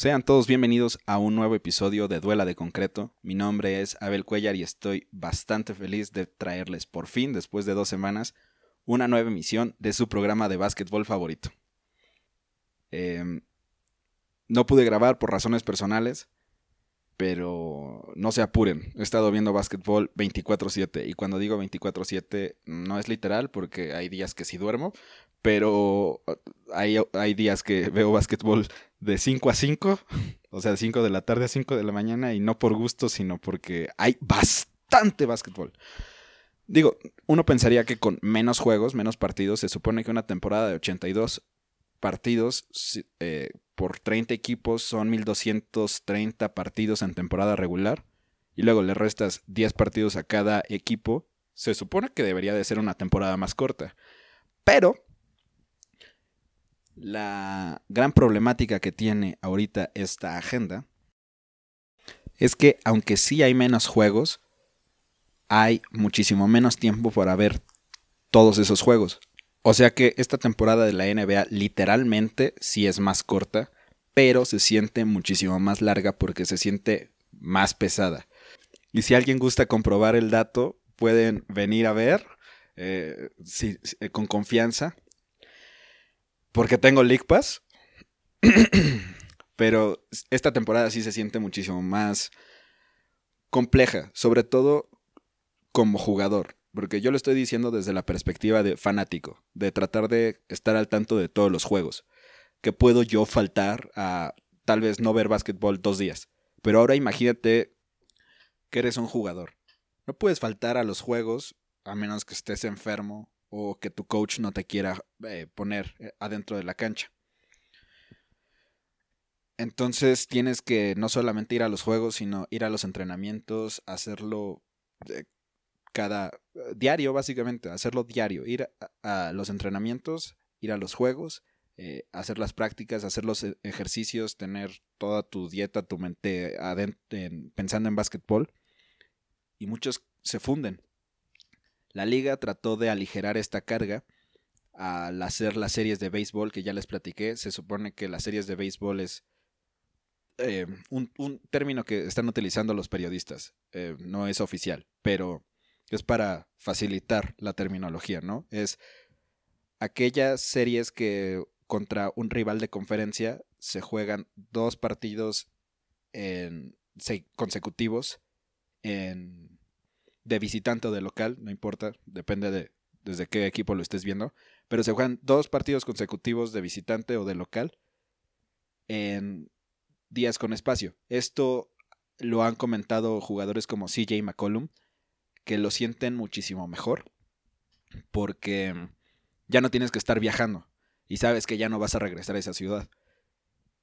Sean todos bienvenidos a un nuevo episodio de Duela de Concreto. Mi nombre es Abel Cuellar y estoy bastante feliz de traerles por fin, después de dos semanas, una nueva emisión de su programa de básquetbol favorito. Em, no pude grabar por razones personales, pero no se apuren. He estado viendo básquetbol 24/7 y cuando digo 24/7 no es literal porque hay días que sí duermo, pero uh, hay, hay días que veo básquetbol de 5 a 5, o sea, de 5 de la tarde a 5 de la mañana y no por gusto, sino porque hay bastante básquetbol. Digo, uno pensaría que con menos juegos, menos partidos, se supone que una temporada de 82 partidos eh, por 30 equipos son 1230 partidos en temporada regular y luego le restas 10 partidos a cada equipo, se supone que debería de ser una temporada más corta. Pero la gran problemática que tiene ahorita esta agenda es que aunque sí hay menos juegos, hay muchísimo menos tiempo para ver todos esos juegos. O sea que esta temporada de la NBA literalmente sí es más corta, pero se siente muchísimo más larga porque se siente más pesada. Y si alguien gusta comprobar el dato, pueden venir a ver eh, eh, con confianza porque tengo League Pass. Pero esta temporada sí se siente muchísimo más compleja, sobre todo como jugador. Porque yo lo estoy diciendo desde la perspectiva de fanático, de tratar de estar al tanto de todos los juegos. Que puedo yo faltar a tal vez no ver básquetbol dos días. Pero ahora imagínate que eres un jugador. No puedes faltar a los juegos a menos que estés enfermo o que tu coach no te quiera eh, poner eh, adentro de la cancha. Entonces tienes que no solamente ir a los juegos, sino ir a los entrenamientos, hacerlo eh, cada diario, básicamente, hacerlo diario, ir a, los entrenamientos, ir a los juegos, hacer las prácticas, hacer los ejercicios, tener toda tu dieta, tu mente pensando en básquetbol. Y muchos se funden la liga trató de aligerar esta carga al hacer las series de béisbol que ya les platiqué. Se supone que las series de béisbol es eh, un, término que están utilizando los periodistas. Eh, no es oficial, pero es para facilitar la terminología, ¿no? Es aquellas series que contra un rival de conferencia se juegan dos partidos consecutivos en de visitante o de local, no importa, depende de desde qué equipo lo estés viendo, pero se juegan dos partidos consecutivos de visitante o de local en días con espacio. Esto lo han comentado jugadores como CJ McCollum, que lo sienten muchísimo mejor, porque ya no tienes que estar viajando y sabes que ya no vas a regresar a esa ciudad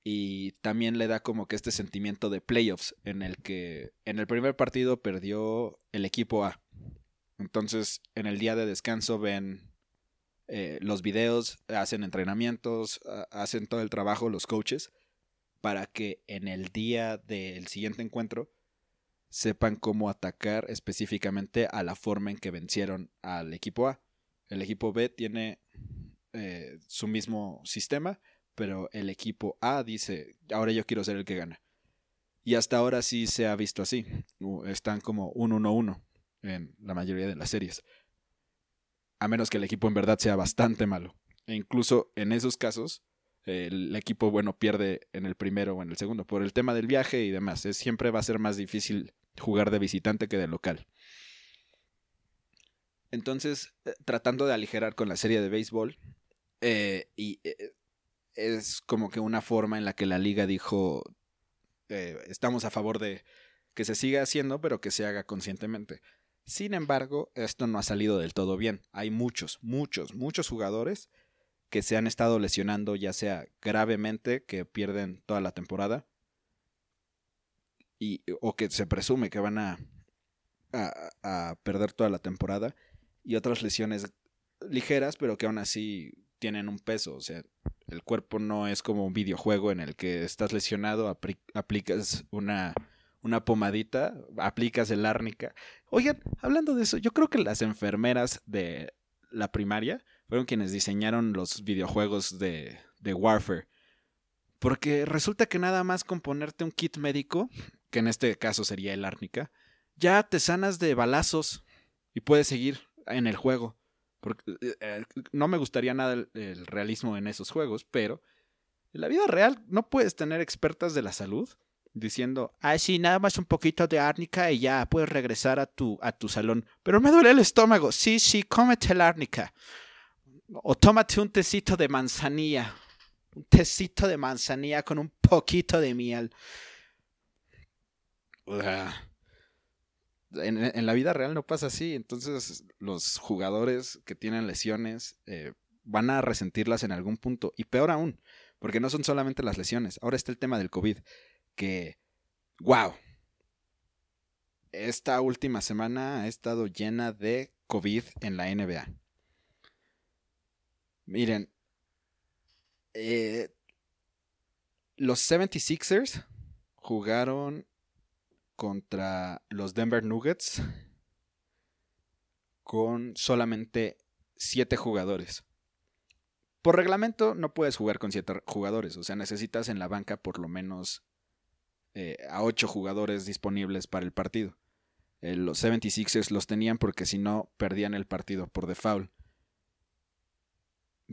y también le da como que este sentimiento de playoffs en el que en el primer partido perdió el equipo A. Entonces en el día de descanso ven eh, los videos, hacen entrenamientos, hacen todo el trabajo los coaches para que en el día del siguiente encuentro sepan cómo atacar específicamente a la forma en que vencieron al equipo A. El equipo B tiene eh, su mismo sistema, pero el equipo A dice, ahora yo quiero ser el que gana. Y hasta ahora sí se ha visto así. Están como 1-1-1 en la mayoría de las series. A menos que el equipo en verdad sea bastante malo. E incluso en esos casos, el equipo bueno pierde en el primero o en el segundo. Por el tema del viaje y demás. siempre va a ser más difícil jugar de visitante que de local. Entonces, eh, tratando de aligerar con la serie de béisbol, eh, y eh, es como que una forma en la que la liga dijo, eh, estamos a favor de que se siga haciendo, pero que se haga conscientemente. Sin embargo, esto no ha salido del todo bien. Hay muchos, muchos, muchos jugadores que se han estado lesionando, ya sea gravemente, que pierden toda la temporada, y, o que se presume que van a, a, a perder toda la temporada, y otras lesiones ligeras, pero que aún así tienen un peso. O sea, el cuerpo no es como un videojuego en el que estás lesionado, aplicas una, una pomadita, aplicas el árnica. Oigan, hablando de eso, yo creo que las enfermeras de la primaria fueron quienes diseñaron los videojuegos de, de Warfare. Porque resulta que nada más con ponerte un kit médico, que en este caso sería el árnica, ya te sanas de balazos y puedes seguir en el juego. Porque, eh, eh, no me gustaría nada el, realismo en esos juegos, pero en la vida real no puedes tener expertas de la salud diciendo, ay, sí, nada más un poquito de árnica y ya puedes regresar a tu, a tu salón. Pero me duele el estómago. Sí, sí, cómete el árnica. O tómate un tecito de manzanilla. Un tecito de manzanilla con un poquito de miel. En, la vida real no pasa así. Entonces los jugadores que tienen lesiones eh, van a resentirlas en algún punto. Y peor aún, porque no son solamente las lesiones. Ahora está el tema del COVID. Que, wow. Esta última semana ha estado llena de COVID en la NBA. Miren, eh, los 76ers jugaron contra los Denver Nuggets con solamente 7 jugadores. Por reglamento no puedes jugar con 7 jugadores, o sea, necesitas en la banca por lo menos eh, a 8 jugadores disponibles para el partido. Eh, los 76ers los tenían porque si no perdían el partido por default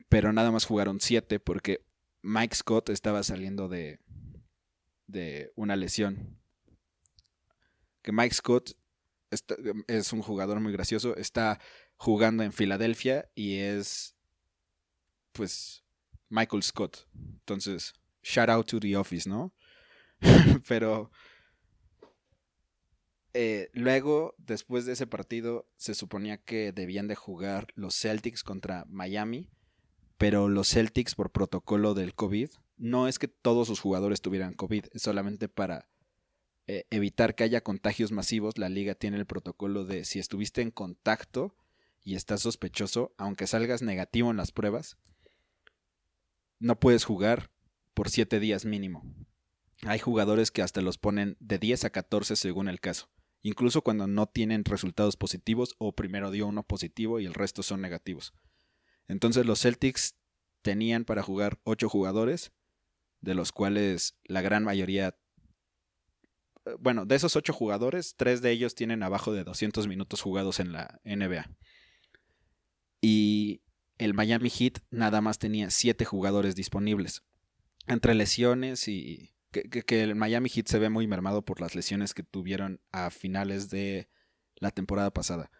pero nada más jugaron siete porque Mike Scott estaba saliendo de, de una lesión. Que Mike Scott es un jugador muy gracioso, está jugando en Filadelfia y es pues Michael Scott. Entonces, shout out to the office, ¿no? pero eh, luego, después de ese partido, se suponía que debían de jugar los Celtics contra Miami pero los Celtics por protocolo del COVID, no es que todos sus jugadores tuvieran COVID, es solamente para eh, evitar que haya contagios masivos, la liga tiene el protocolo de si estuviste en contacto y estás sospechoso, aunque salgas negativo en las pruebas, no puedes jugar por 7 días mínimo. Hay jugadores que hasta los ponen de 10 a 14 según el caso, incluso cuando no tienen resultados positivos o primero dio uno positivo y el resto son negativos. Entonces los Celtics tenían para jugar ocho jugadores, de los cuales la gran mayoría, bueno, de esos ocho jugadores, tres de ellos tienen abajo de 200 minutos jugados en la NBA. Y el Miami Heat nada más tenía siete jugadores disponibles. Entre lesiones y que, el Miami Heat se ve muy mermado por las lesiones que tuvieron a finales de la temporada pasada.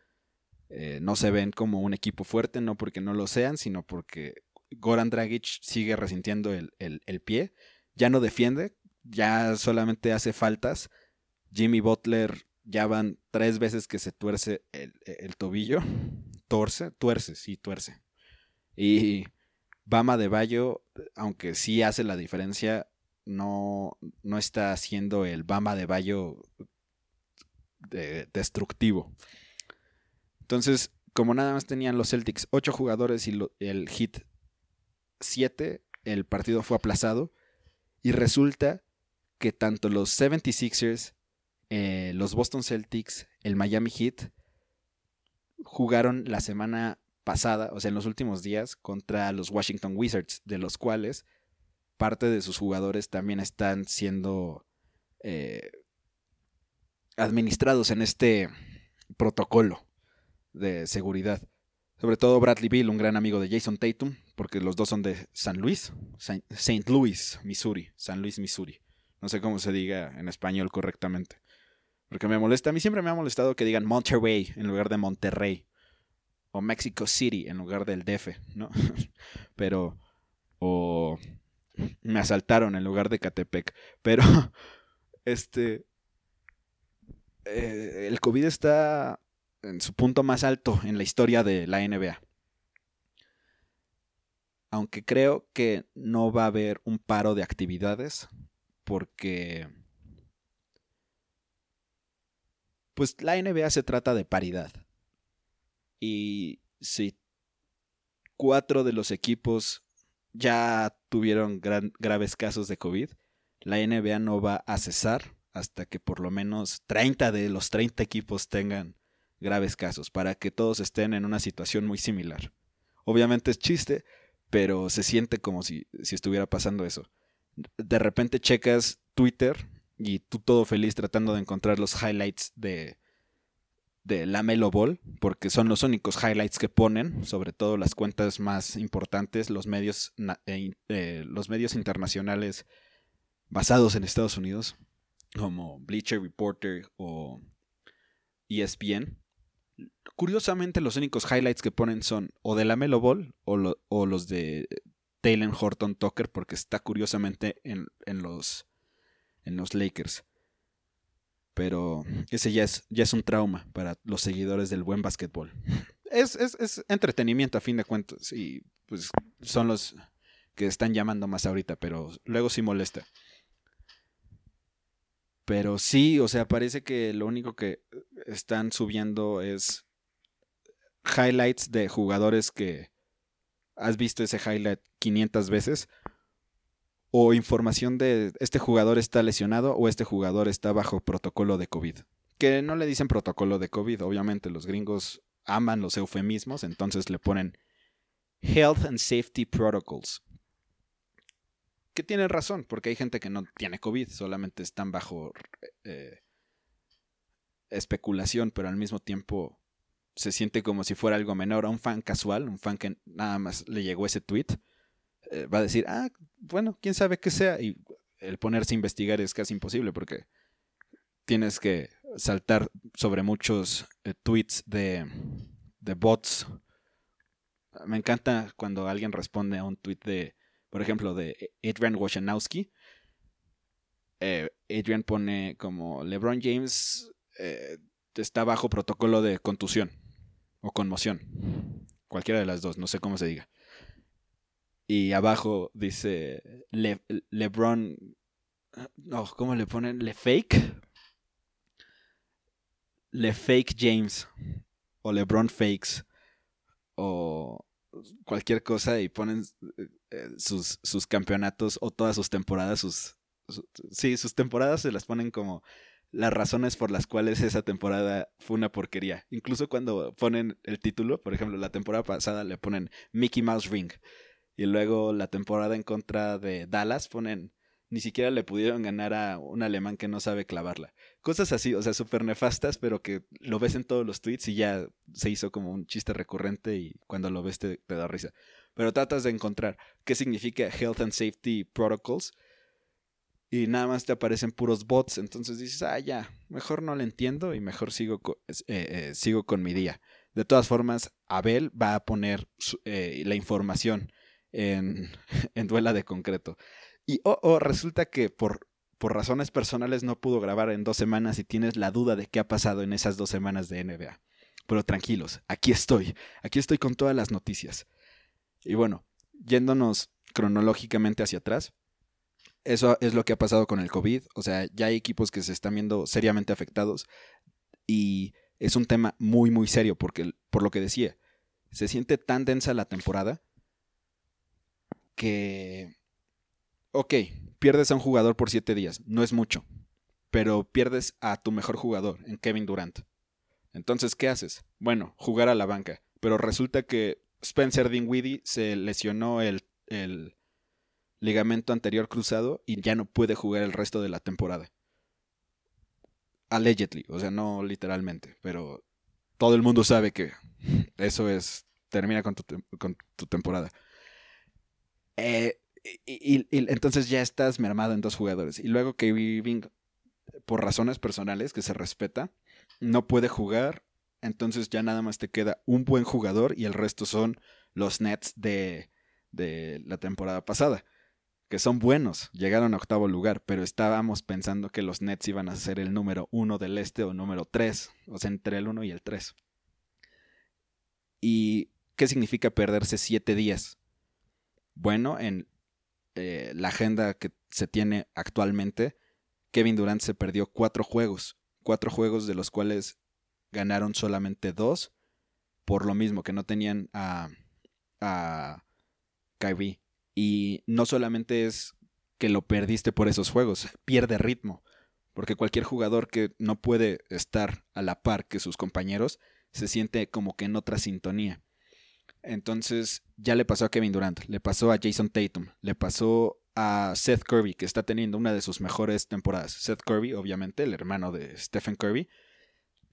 Eh, no se ven como un equipo fuerte, no porque no lo sean, sino porque Goran Dragic sigue resintiendo el, pie, ya no defiende, ya solamente hace faltas. Jimmy Butler ya van tres veces que se tuerce el, tobillo. Torce, tuerce, sí, tuerce. Y Bama de Bayo, aunque sí hace la diferencia, no, no está haciendo el Bama de Bayo destructivo. Entonces, como nada más tenían los Celtics ocho jugadores y el Heat siete, el partido fue aplazado. Y resulta que tanto los 76ers, eh, los Boston Celtics, el Miami Heat, jugaron la semana pasada, o sea, en los últimos días, contra los Washington Wizards, de los cuales parte de sus jugadores también están siendo eh, administrados en este protocolo de seguridad. Sobre todo Bradley Bill, un gran amigo de Jason Tatum, porque los dos son de San Luis, St. Louis, Missouri, San Luis, Missouri. No sé cómo se diga en español correctamente. Porque me molesta, a mí siempre me ha molestado que digan Monterrey en lugar de Monterrey. O Mexico City en lugar del DF, ¿no? Pero, o me asaltaron en lugar de Catepec. Pero, este, eh, el COVID está en su punto más alto en la historia de la NBA. Aunque creo que no va a haber un paro de actividades porque pues la NBA se trata de paridad. Y si cuatro de los equipos ya tuvieron graves casos de COVID, la NBA no va a cesar hasta que por lo menos 30 de los 30 equipos tengan graves casos, para que todos estén en una situación muy similar. Obviamente es chiste, pero se siente como si, si estuviera pasando eso. De repente checas Twitter y tú todo feliz tratando de encontrar los highlights de, de la Melo Ball, porque son los únicos highlights que ponen, sobre todo las cuentas más importantes, los medios, eh, eh, los medios internacionales basados en Estados Unidos, como Bleacher Reporter o ESPN. Curiosamente, los únicos highlights que ponen son o de la Melo Ball o, o los de Taylor Horton Tucker, porque está curiosamente en, los, en los Lakers. Pero ese ya es, ya es un trauma para los seguidores del buen básquetbol. Es, es, es entretenimiento a fin de cuentas y pues son los que están llamando más ahorita, pero luego sí molesta. Pero sí, o sea, parece que lo único que están subiendo es highlights de jugadores que has visto ese highlight 500 veces o información de este jugador está lesionado o este jugador está bajo protocolo de COVID. Que no le dicen protocolo de COVID, obviamente los gringos aman los eufemismos, entonces le ponen Health and Safety Protocols. Que tienen razón, porque hay gente que no tiene COVID, solamente están bajo eh, especulación, pero al mismo tiempo se siente como si fuera algo menor a un fan casual, un fan que nada más le llegó ese tweet eh, va a decir, ah, bueno, quién sabe qué sea. Y el ponerse a investigar es casi imposible porque tienes que saltar sobre muchos eh, tweets de, de bots. Me encanta cuando alguien responde a un tweet de, por ejemplo, de Adrian Wojnarowski. Eh, Adrian pone como LeBron James está bajo protocolo de contusión o conmoción. Cualquiera de las dos, no sé cómo se diga. Y abajo dice LeBron. No, ¿cómo le ponen? ¿Le fake? Le fake James. O LeBron fakes. O cualquier cosa y ponen eh, sus, sus campeonatos o todas sus temporadas. Sus, sí, sus temporadas se las ponen como las razones por las cuales esa temporada fue una porquería. Incluso cuando ponen el título, por ejemplo, la temporada pasada le ponen Mickey Mouse Ring. Y luego la temporada en contra de Dallas ponen, ni siquiera le pudieron ganar a un alemán que no sabe clavarla. Cosas así, o sea, súper nefastas, pero que lo ves en todos los tweets y ya se hizo como un chiste recurrente y cuando lo ves te, da risa. Pero tratas de encontrar qué significa Health and Safety Protocols y nada más te aparecen puros bots. Entonces dices, ah, ya, mejor no lo entiendo y mejor sigo, eh, eh, sigo con mi día. De todas formas, Abel va a poner eh, la información en, en Duela de Concreto. Y oh, oh, resulta que por, por razones personales no pudo grabar en dos semanas y tienes la duda de qué ha pasado en esas dos semanas de NBA. Pero tranquilos, aquí estoy, aquí estoy con todas las noticias. Y bueno, yéndonos cronológicamente hacia atrás, eso es lo que ha pasado con el COVID. O sea, ya hay equipos que se están viendo seriamente afectados y es un tema muy, muy serio porque, por lo que decía, se siente tan densa la temporada que, ok, pierdes a un jugador por siete días, no es mucho, pero pierdes a tu mejor jugador, en Kevin Durant. Entonces, ¿qué haces? Bueno, jugar a la banca, pero resulta que Spencer Dinwiddie se lesionó el, el ligamento anterior cruzado y ya no puede jugar el resto de la temporada. Allegedly, o sea, no literalmente, pero todo el mundo sabe que eso es, termina con tu, con tu temporada. Eh, y, entonces ya estás mermado en dos jugadores. Y luego que Irving, por razones personales que se respeta, no puede jugar. Entonces ya nada más te queda un buen jugador y el resto son los Nets de, de la temporada pasada. Que son buenos, llegaron a octavo lugar, pero estábamos pensando que los Nets iban a ser el número uno del este o número tres, o sea, entre el uno y el tres. ¿Y qué significa perderse siete días? bueno en eh, la agenda que se tiene actualmente, Kevin Durant se perdió cuatro juegos, cuatro juegos de los cuales ganaron solamente dos, por lo mismo que no tenían a, a Kyrie. Y no solamente es que lo perdiste por esos juegos, pierde ritmo, porque cualquier jugador que no puede estar a la par que sus compañeros se siente como que en otra sintonía. Entonces ya le pasó a Kevin Durant, le pasó a Jason Tatum, le pasó a Seth Kirby, que está teniendo una de sus mejores temporadas. Seth Kirby, obviamente, el hermano de Stephen Kirby,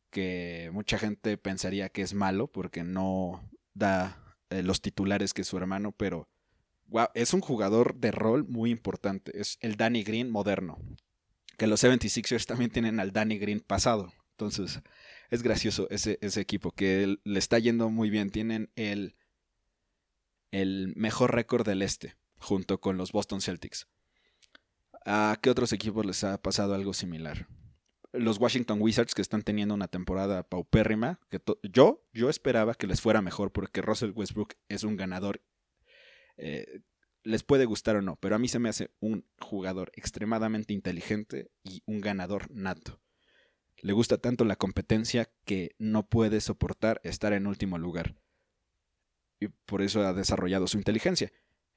que mucha gente pensaría que es malo porque no da eh, los titulares que su hermano, pero es un jugador de rol muy importante. Es el Danny Green moderno. Que los 76ers también tienen al Danny Green pasado. Entonces, es gracioso ese, ese equipo que le está yendo muy bien. Tienen el, el mejor récord del este junto con los Boston Celtics. ¿A qué otros equipos les ha pasado algo similar? Los Washington Wizards que están teniendo una temporada paupérrima, que yo, yo esperaba que les fuera mejor porque Russell Westbrook es un ganador. Eh, les puede gustar o no, pero a mí se me hace un jugador extremadamente inteligente y un ganador nato. Le gusta tanto la competencia que no puede soportar estar en último lugar. Y por eso ha desarrollado su inteligencia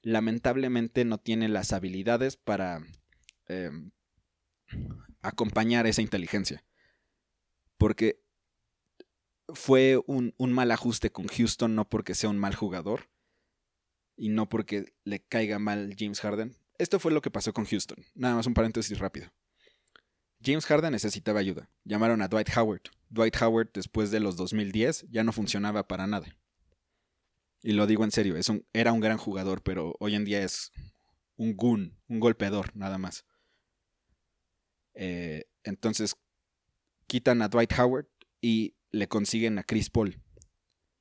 lamentablemente no tiene las habilidades para em, acompañar esa inteligencia. Porque fue un, mal ajuste con Houston, no porque sea un mal jugador y no porque le caiga mal James Harden. Esto fue lo que pasó con Houston. Nada más un paréntesis rápido. James Harden necesitaba ayuda. Llamaron a Dwight Howard. Dwight Howard, después de los 2010, ya no funcionaba para nada. Y lo digo en serio, es un, era un gran jugador, pero hoy en día es un gun, un golpeador, nada más. Eh, entonces, quitan a Dwight Howard y le consiguen a Chris Paul.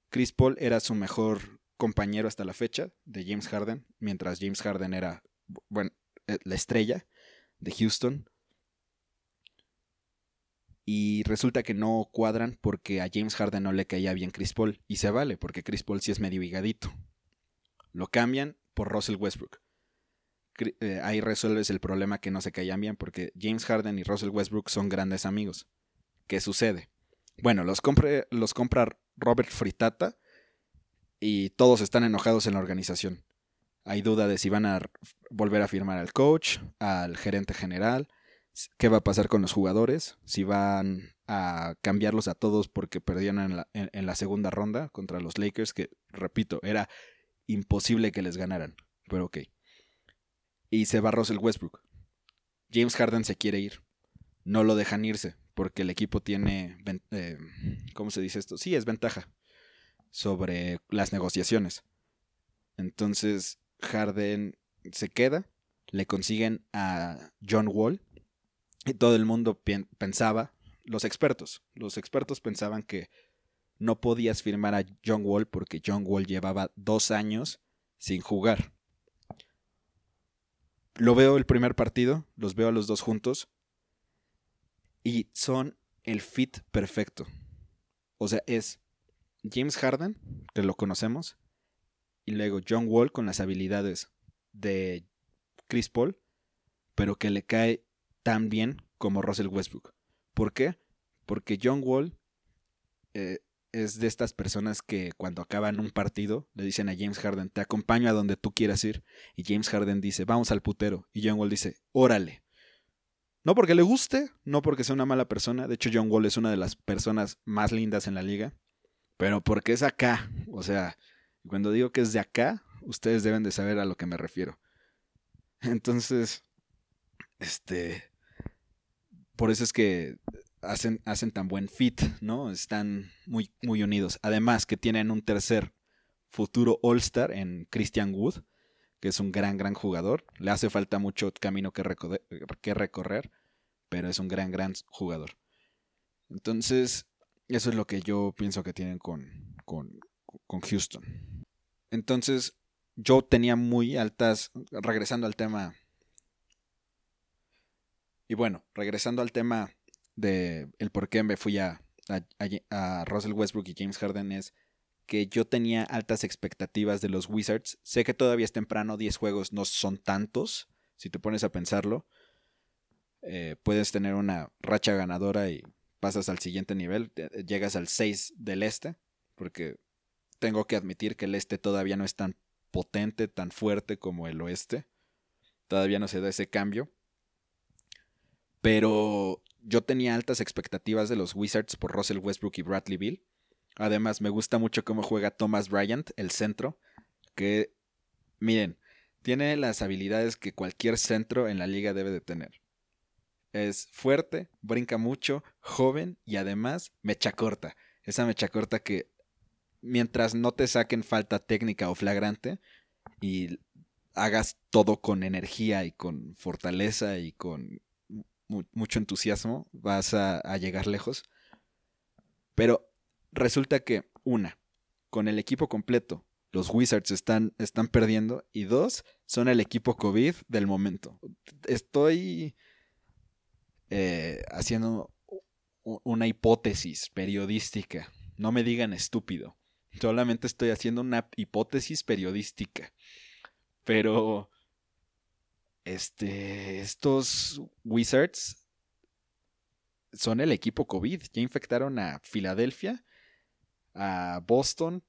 Chris Paul era su mejor compañero hasta la fecha de James Harden, mientras James Harden era, bueno, eh, la estrella de Houston y resulta que no cuadran porque a James Harden no le caía bien Chris Paul y se vale porque Chris Paul sí es medio higadito. Lo cambian por Russell Westbrook. Eh, ahí resuelves el problema que no se caían bien porque James Harden y Russell Westbrook son grandes amigos. ¿Qué sucede? Bueno, los, los compra Robert Fritata y todos están enojados en la organización. Hay duda de si van a volver a firmar al coach, al gerente general, qué va a pasar con los jugadores, si van a cambiarlos a todos porque perdieron en la, en, la, segunda ronda contra los Lakers, que repito, era imposible que les ganaran, pero ok. Y se va Russell Westbrook. James Harden se quiere ir. No lo dejan irse porque el equipo tiene, eh, ¿cómo se dice esto? Sí, es ventaja sobre las negociaciones. Entonces Harden se queda, le consiguen a John Wall, y todo el mundo pensaba, los expertos, los expertos pensaban que no podías firmar a John Wall porque John Wall llevaba dos años sin jugar. Lo veo el primer partido, los veo a los dos juntos y son el fit perfecto. O sea, es James Harden, que lo conocemos, y luego John Wall con las habilidades de Chris Paul, pero que le cae tan bien como Russell Westbrook. ¿Por qué? Porque John Wall eh, es de estas personas que cuando acaban un partido le dicen a James Harden, te acompaño a donde tú quieras ir. Y James Harden dice, vamos al putero. Y John Wall dice, órale. No porque le guste, no porque sea una mala persona. De hecho, John Wall es una de las personas más lindas en la liga. Pero porque es acá. O sea, cuando digo que es de acá, ustedes deben de saber a lo que me refiero. Entonces, este, por eso es que hacen, hacen tan buen fit, ¿no? Están muy, muy unidos. Además que tienen un tercer futuro All-Star en Christian Wood, que es un gran, gran jugador. Le hace falta mucho camino que, que recorrer, pero es un gran, gran jugador. Entonces, eso es lo que yo pienso que tienen con, con, con Houston. Entonces, yo tenía muy altas, regresando al tema y bueno, regresando al tema de el por qué me fui a, a, Russell Westbrook y James Harden es que yo tenía altas expectativas de los Wizards. Sé que todavía es temprano, 10 juegos no son tantos, si te pones a pensarlo. Eh, puedes tener una racha ganadora y pasas al siguiente nivel, llegas al 6 del este, porque tengo que admitir que el este todavía no es tan potente, tan fuerte como el oeste. Todavía no se da ese cambio. Pero yo tenía altas expectativas de los Wizards por Russell Westbrook y Bradley Bill. Además, me gusta mucho cómo juega Thomas Bryant, el centro. Que, miren, Tiene las habilidades que cualquier centro en la liga debe de tener. Es fuerte, brinca mucho, joven y además mecha corta. Esa mecha corta que mientras no te saquen falta técnica o flagrante y hagas todo con energía y con fortaleza y con mucho entusiasmo, vas a, llegar lejos. Pero resulta que, una, con el equipo completo, los Wizards están, están perdiendo. Y dos, son el equipo COVID del momento. Estoy eh, haciendo una hipótesis periodística. No me digan estúpido. Solamente estoy haciendo una hipótesis periodística. Pero este, estos Wizards son el equipo COVID. Ya infectaron a Filadelfia, a Boston,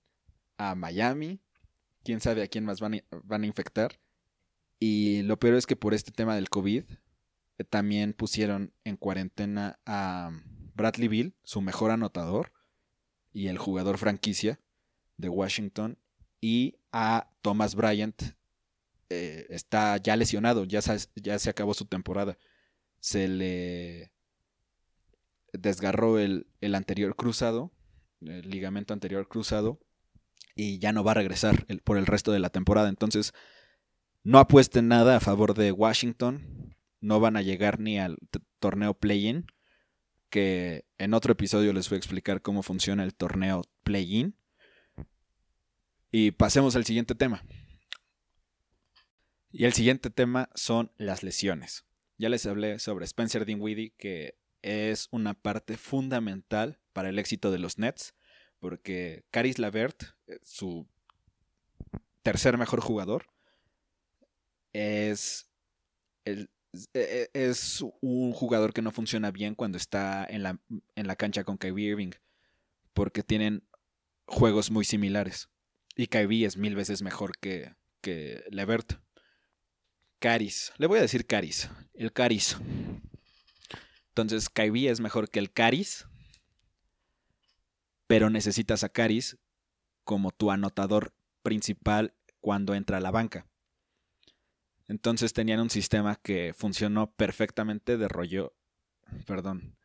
a Miami. Quién sabe a quién más van a, infectar. Y lo peor es que por este tema del COVID también pusieron en cuarentena a Bradley Bill, su mejor anotador, y el jugador franquicia de Washington, y a Thomas Bryant, eh, está ya lesionado, ya, ya se acabó su temporada. Se le desgarró el, anterior cruzado, el ligamento anterior cruzado, y ya no va a regresar por el resto de la temporada. Entonces, no apuesten nada a favor de Washington. No van a llegar ni al torneo play-in, que en otro episodio les voy a explicar cómo funciona el torneo play-in. Y pasemos al siguiente tema. Y el siguiente tema son las lesiones. Ya les hablé sobre Spencer Dinwiddie, que es una parte fundamental para el éxito de los Nets, porque Caris Lavert, eh, su tercer mejor jugador, es, e, e, es un jugador que no funciona bien cuando está en la, en la cancha con Kyrie Irving, porque tienen juegos muy similares. Y Kyrie es mil veces mejor que, que Levert. Caris. Le voy a decir Caris. El Caris. Entonces, Kyrie es mejor que el Caris. Pero necesitas a Caris como tu anotador principal cuando entra a la banca. Entonces tenían un sistema que funcionó perfectamente de rollo. Perdón.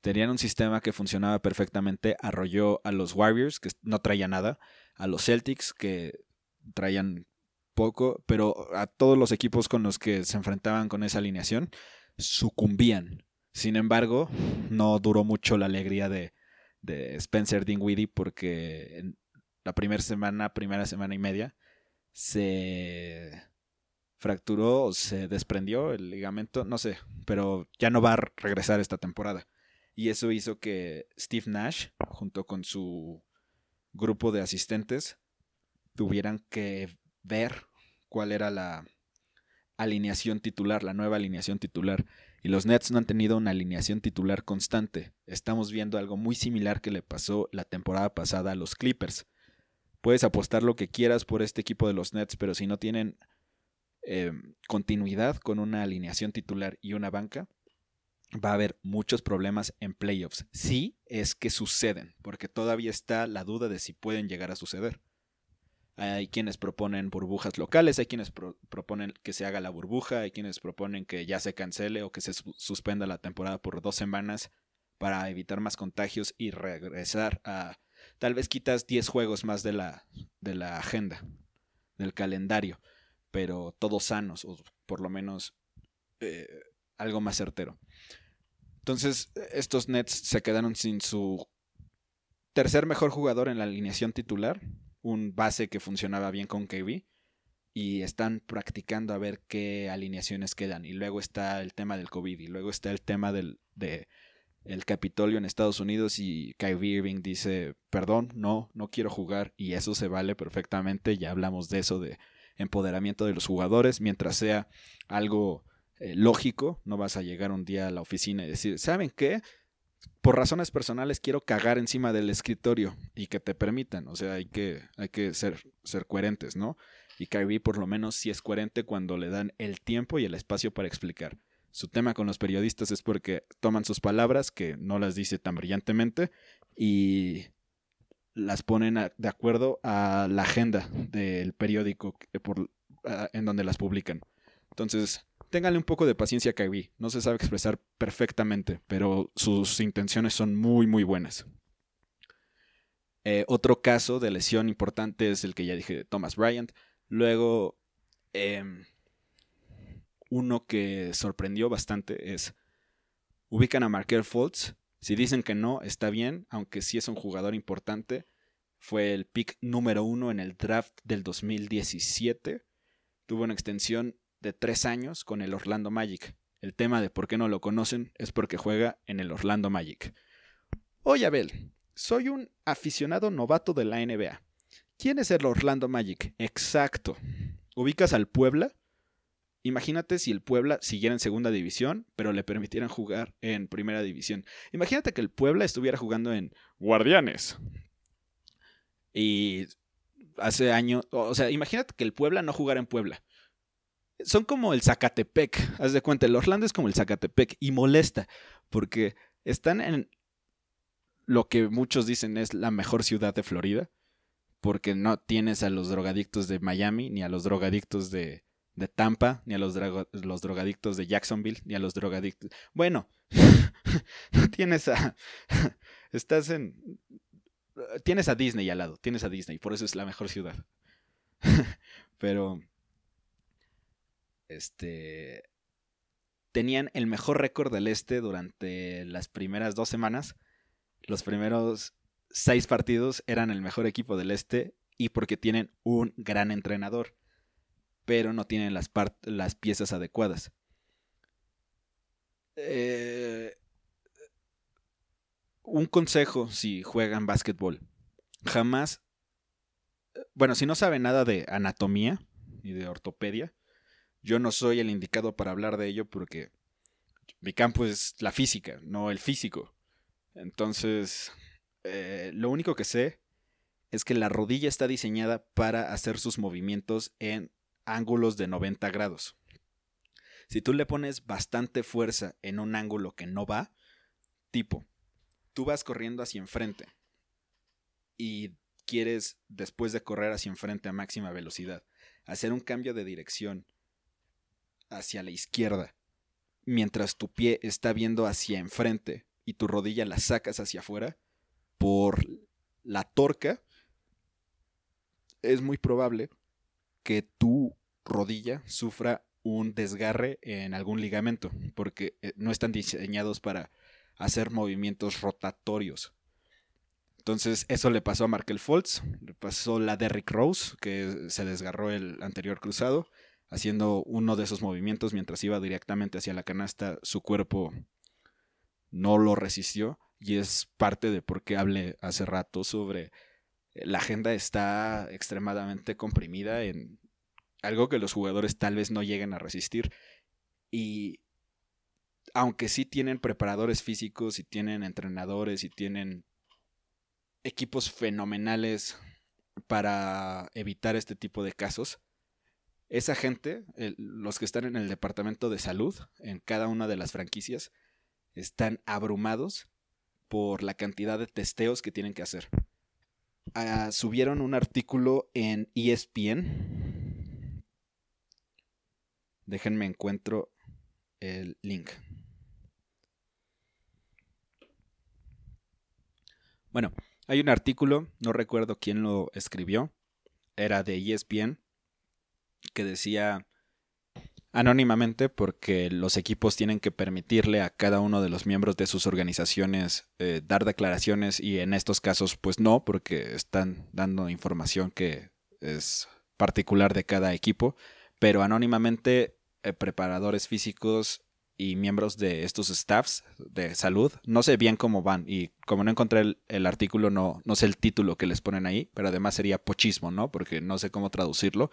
Tenían un sistema que funcionaba perfectamente. Arrolló a los Warriors, que no traía nada. A los Celtics, que traían poco, pero a todos los equipos con los que se enfrentaban con esa alineación sucumbían. Sin embargo, no duró mucho la alegría de, de Spencer Dinwiddie porque en la primera semana, primera semana y media, se fracturó o se desprendió el ligamento, no sé, pero ya no va a regresar esta temporada. Y eso hizo que Steve Nash, junto con su grupo de asistentes, tuvieran que ver cuál era la alineación titular, la nueva alineación titular. Y los Nets no han tenido una alineación titular constante. Estamos viendo algo muy similar que le pasó la temporada pasada a los Clippers. Puedes apostar lo que quieras por este equipo de los Nets, pero si no tienen em, continuidad con una alineación titular y una banca, va a haber muchos problemas en playoffs. Sí es que suceden, porque todavía está la duda de si pueden llegar a suceder. Hay quienes proponen burbujas locales, hay quienes proponen que se haga la burbuja, hay quienes proponen que ya se cancele o que se suspenda la temporada por dos semanas para evitar más contagios y regresar a... Tal vez quitas 10 juegos más de la, de la agenda, del calendario, pero todos sanos, o por lo menos eh, algo más certero. Entonces, estos Nets se quedaron sin su tercer mejor jugador en la alineación titular, un base que funcionaba bien con KB y están practicando a ver qué alineaciones quedan. Y luego está el tema del COVID y luego está el tema del de el Capitolio en Estados Unidos y Kyrie Irving dice, perdón, no, no quiero jugar y eso se vale perfectamente, ya hablamos de eso, de empoderamiento de los jugadores, mientras sea algo eh, lógico, no vas a llegar un día a la oficina y decir, ¿saben qué? por razones personales quiero cagar encima del escritorio y que te permitan. O sea, hay que, hay que ser, ser coherentes, ¿no? Y Kyrie por lo menos sí es coherente cuando le dan el tiempo y el espacio para explicar. Su tema con los periodistas es porque toman sus palabras, que no las dice tan brillantemente, y las ponen de acuerdo a la agenda del periódico ah, en donde las publican. Entonces, ténganle un poco de paciencia a Kyrie. No se sabe expresar perfectamente, pero sus intenciones son muy, muy buenas. Eh, otro caso de lesión importante es el que ya dije de Thomas Bryant. Luego, em, uno que sorprendió bastante es, ubican a Markel Fultz. Si dicen que no, está bien, aunque sí es un jugador importante. Fue el pick número uno en el draft del 2017. Tuvo una extensión de tres años con el Orlando Magic. El tema de por qué no lo conocen es porque juega en el Orlando Magic. Oye, Abel, soy un aficionado novato de la NBA. ¿Quién es el Orlando Magic? Exacto. ¿Ubicas al Puebla? Imagínate si el Puebla siguiera en segunda división, pero le permitieran jugar en primera división. Imagínate que el Puebla estuviera jugando en Guardianes. Y hace años, o sea, imagínate que el Puebla no jugara en Puebla son como el Zacatepec, haz de cuenta, el Orlando es como el Zacatepec y molesta porque están en lo que muchos dicen es la mejor ciudad de Florida, porque no tienes a los drogadictos de Miami, ni a los drogadictos de, de Tampa, ni a los, los drogadictos de Jacksonville, ni a los drogadictos... Bueno, no tienes a... Estás en... Tienes a Disney al lado, tienes a Disney, por eso es la mejor ciudad. Pero este, tenían el mejor récord del este durante las primeras dos semanas. Los primeros seis partidos eran el mejor equipo del este y porque tienen un gran entrenador, pero no tienen las, piezas adecuadas. Eh, un consejo si juegan básquetbol. Jamás, bueno, si no sabe nada de anatomía y de ortopedia, yo no soy el indicado para hablar de ello porque mi campo es la física, no el físico. Entonces, eh, lo único que sé es que la rodilla está diseñada para hacer sus movimientos en ángulos de 90 grados. Si tú le pones bastante fuerza en un ángulo que no va, tipo, tú vas corriendo hacia enfrente y quieres, después de correr hacia enfrente a máxima velocidad, hacer un cambio de dirección hacia la izquierda, mientras tu pie está viendo hacia enfrente y tu rodilla la sacas hacia afuera, por la torca, es muy probable que tu rodilla sufra un desgarre en algún ligamento, porque eh, no están diseñados para hacer movimientos rotatorios. Entonces, eso le pasó a Markel Fultz, le pasó la Derrick Rose, que se desgarró el anterior cruzado, haciendo uno de esos movimientos mientras iba directamente hacia la canasta, su cuerpo no lo resistió y es parte de por qué hablé hace rato sobre la agenda está extremadamente comprimida en algo que los jugadores tal vez no lleguen a resistir y aunque sí tienen preparadores físicos y tienen entrenadores y tienen equipos fenomenales para evitar este tipo de casos, esa gente, los que están en el departamento de salud, en cada una de las franquicias, están abrumados por la cantidad de testeos que tienen que hacer. Ah, subieron un artículo en ESPN. Déjenme encuentro el link. Bueno, hay un artículo, no recuerdo quién lo escribió, era de ESPN, que decía anónimamente porque los equipos tienen que permitirle a cada uno de los miembros de sus organizaciones eh, dar declaraciones y en estos casos pues no porque están dando información que es particular de cada equipo. Pero anónimamente eh, preparadores físicos y miembros de estos staffs de salud no sé bien cómo van y como no encontré el, el artículo no, no sé el título que les ponen ahí pero además sería pochismo no porque no sé cómo traducirlo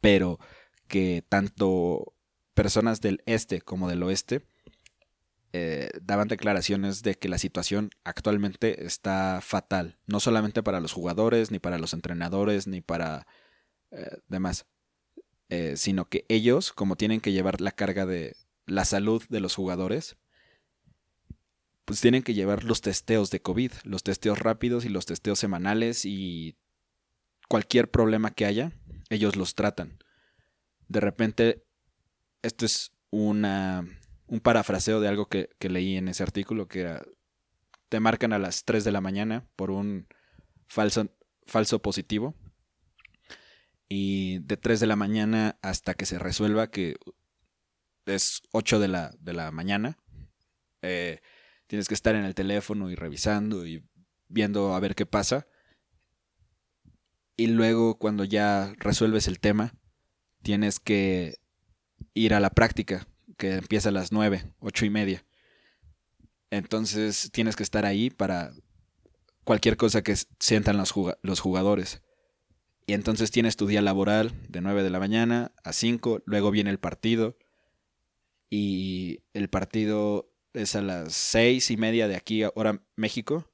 pero que tanto personas del este como del oeste eh, daban declaraciones de que la situación actualmente está fatal, no solamente para los jugadores, ni para los entrenadores, ni para eh, demás, eh, sino que ellos, como tienen que llevar la carga de la salud de los jugadores, pues tienen que llevar los testeos de COVID, los testeos rápidos y los testeos semanales y cualquier problema que haya, ellos los tratan. de repente, esto es una, un parafraseo de algo que, que leí en ese artículo, que era, te marcan a las 3 de la mañana por un falso, falso positivo. Y de 3 de la mañana hasta que se resuelva, que es 8 de la, de la mañana, eh, tienes que estar en el teléfono y revisando y viendo a ver qué pasa. Y luego cuando ya resuelves el tema, tienes que ir a la práctica, que empieza a las 9, 8 y media. Entonces tienes que estar ahí para cualquier cosa que sientan los, jugadores. Y entonces tienes tu día laboral de 9 de la mañana a 5, luego viene el partido. Y el partido es a las seis y media de aquí, hora México,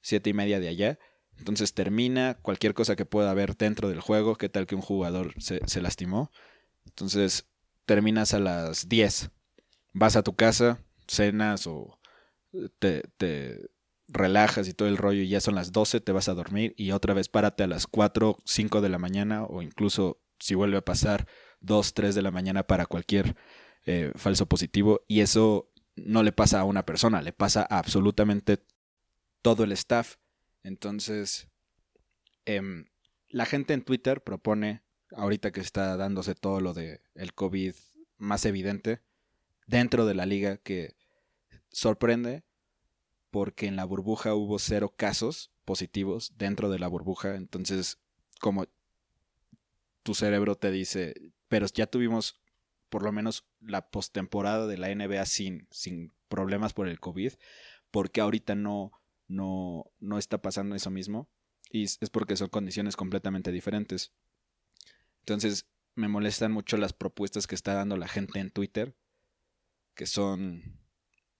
siete y media de allá. Entonces termina cualquier cosa que pueda haber dentro del juego, qué tal que un jugador se, lastimó. Entonces terminas a las 10. Vas a tu casa, cenas o te, te, relajas y todo el rollo y ya son las 12, te vas a dormir y otra vez párate a las 4, 5 de la mañana o incluso si vuelve a pasar 2, 3 de la mañana para cualquier eh, falso positivo y eso no le pasa a una persona, le pasa a absolutamente todo el staff. Entonces, em, la gente en Twitter propone, ahorita que está dándose todo lo de el COVID más evidente, dentro de la liga, que sorprende porque en la burbuja hubo cero casos positivos dentro de la burbuja. Entonces, como tu cerebro te dice, pero ya tuvimos por lo menos la postemporada de la NBA sin, sin problemas por el COVID, porque ahorita no, no, no está pasando eso mismo. Y es porque son condiciones completamente diferentes. Entonces, me molestan mucho las propuestas que está dando la gente en Twitter, que son,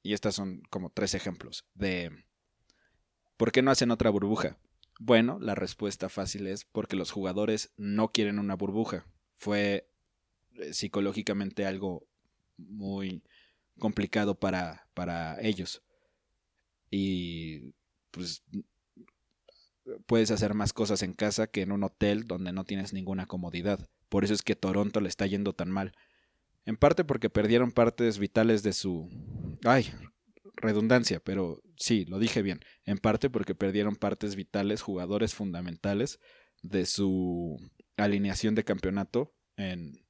y estas son como tres ejemplos, de ¿por qué no hacen otra burbuja? Bueno, la respuesta fácil es porque los jugadores no quieren una burbuja. Fue eh, psicológicamente algo muy complicado para, para ellos. Y pues puedes hacer más cosas en casa que en un hotel donde no tienes ninguna comodidad. Por eso es que Toronto le está yendo tan mal. En parte porque perdieron partes vitales de su... Ay, redundancia, pero sí, lo dije bien. En parte porque perdieron partes vitales, jugadores fundamentales de su alineación de campeonato en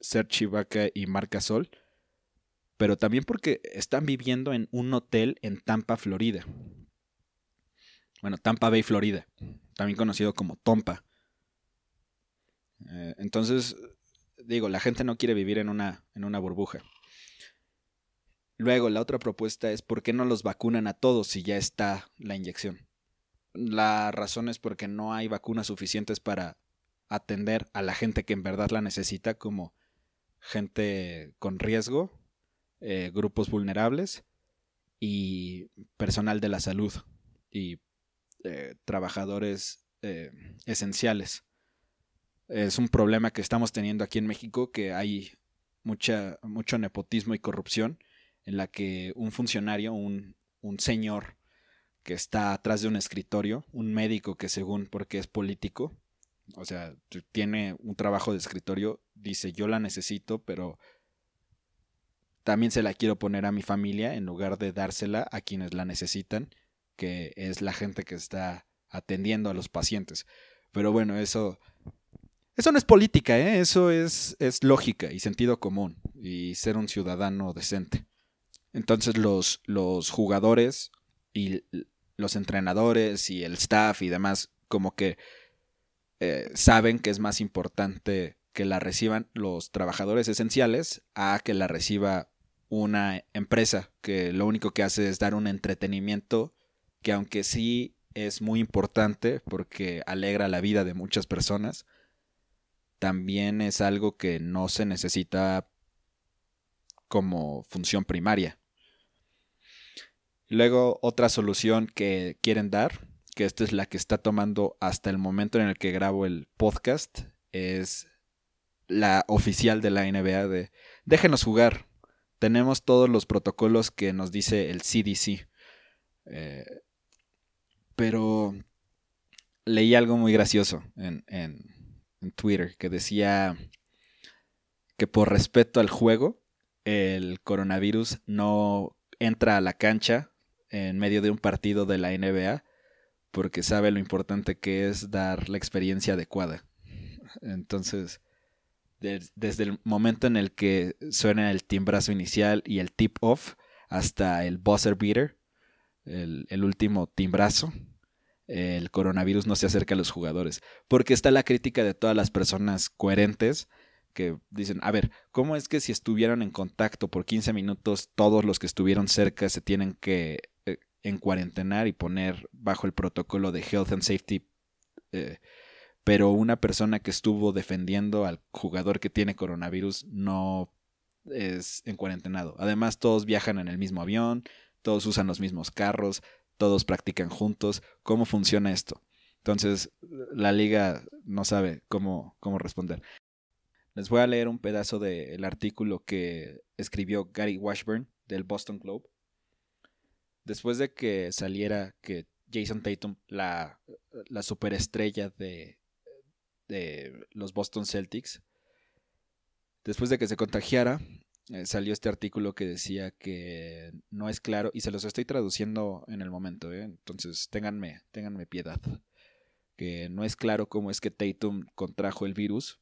ser Chivaca y Marca Sol, pero también porque están viviendo en un hotel en Tampa, Florida. Bueno, Tampa Bay, Florida, también conocido como Tompa. Eh, entonces, digo, la gente no quiere vivir en una, en una burbuja. Luego, la otra propuesta es ¿por qué no los vacunan a todos si ya está la inyección? La razón es porque no hay vacunas suficientes para atender a la gente que en verdad la necesita, como gente con riesgo, eh, grupos vulnerables y personal de la salud y trabajadores eh, esenciales. Es un problema que estamos teniendo aquí en México, que hay mucha, mucho nepotismo y corrupción, en la que un funcionario, un, un señor que está atrás de un escritorio, un médico que según porque es político, o sea, tiene un trabajo de escritorio, dice yo la necesito, pero también se la quiero poner a mi familia en lugar de dársela a quienes la necesitan, que es la gente que está atendiendo a los pacientes. Pero bueno, eso, eso no es política, ¿eh? eso es, es lógica y sentido común y ser un ciudadano decente. Entonces los, los jugadores y los entrenadores y el staff y demás como que eh, saben que es más importante que la reciban los trabajadores esenciales a que la reciba una empresa que lo único que hace es dar un entretenimiento que aunque sí es muy importante porque alegra la vida de muchas personas, también es algo que no se necesita como función primaria. Luego otra solución que quieren dar que esta es la que está tomando hasta el momento en el que grabo el podcast, es la oficial de la NBA de déjenos jugar. Tenemos todos los protocolos que nos dice el CDC. Eh, pero leí algo muy gracioso en, Twitter que decía que por respeto al juego, el coronavirus no entra a la cancha en medio de un partido de la NBA porque sabe lo importante que es dar la experiencia adecuada. Entonces, desde el momento en el que suena el timbrazo inicial y el tip off hasta el buzzer beater, el, último timbrazo, el coronavirus no se acerca a los jugadores. Porque está la crítica de todas las personas coherentes que dicen, a ver, ¿cómo es que si estuvieron en contacto por 15 minutos, todos los que estuvieron cerca se tienen que eh, encuarentenar y poner bajo el protocolo de Health and Safety? Eh, pero una persona que estuvo defendiendo al jugador que tiene coronavirus no es encuarentenado. Además, todos viajan en el mismo avión, todos usan los mismos carros, todos practican juntos. ¿Cómo funciona esto? Entonces, la liga no sabe cómo, cómo responder. Les voy a leer un pedazo del artículo que escribió Gary Washburn del Boston Globe. Después de que saliera que Jason Tatum, la, la superestrella de, de los Boston Celtics, después de que se contagiara, eh, salió este artículo que decía que no es claro, y se los estoy traduciendo en el momento, ¿eh? entonces ténganme, ténganme piedad, que no es claro cómo es que Tatum contrajo el virus,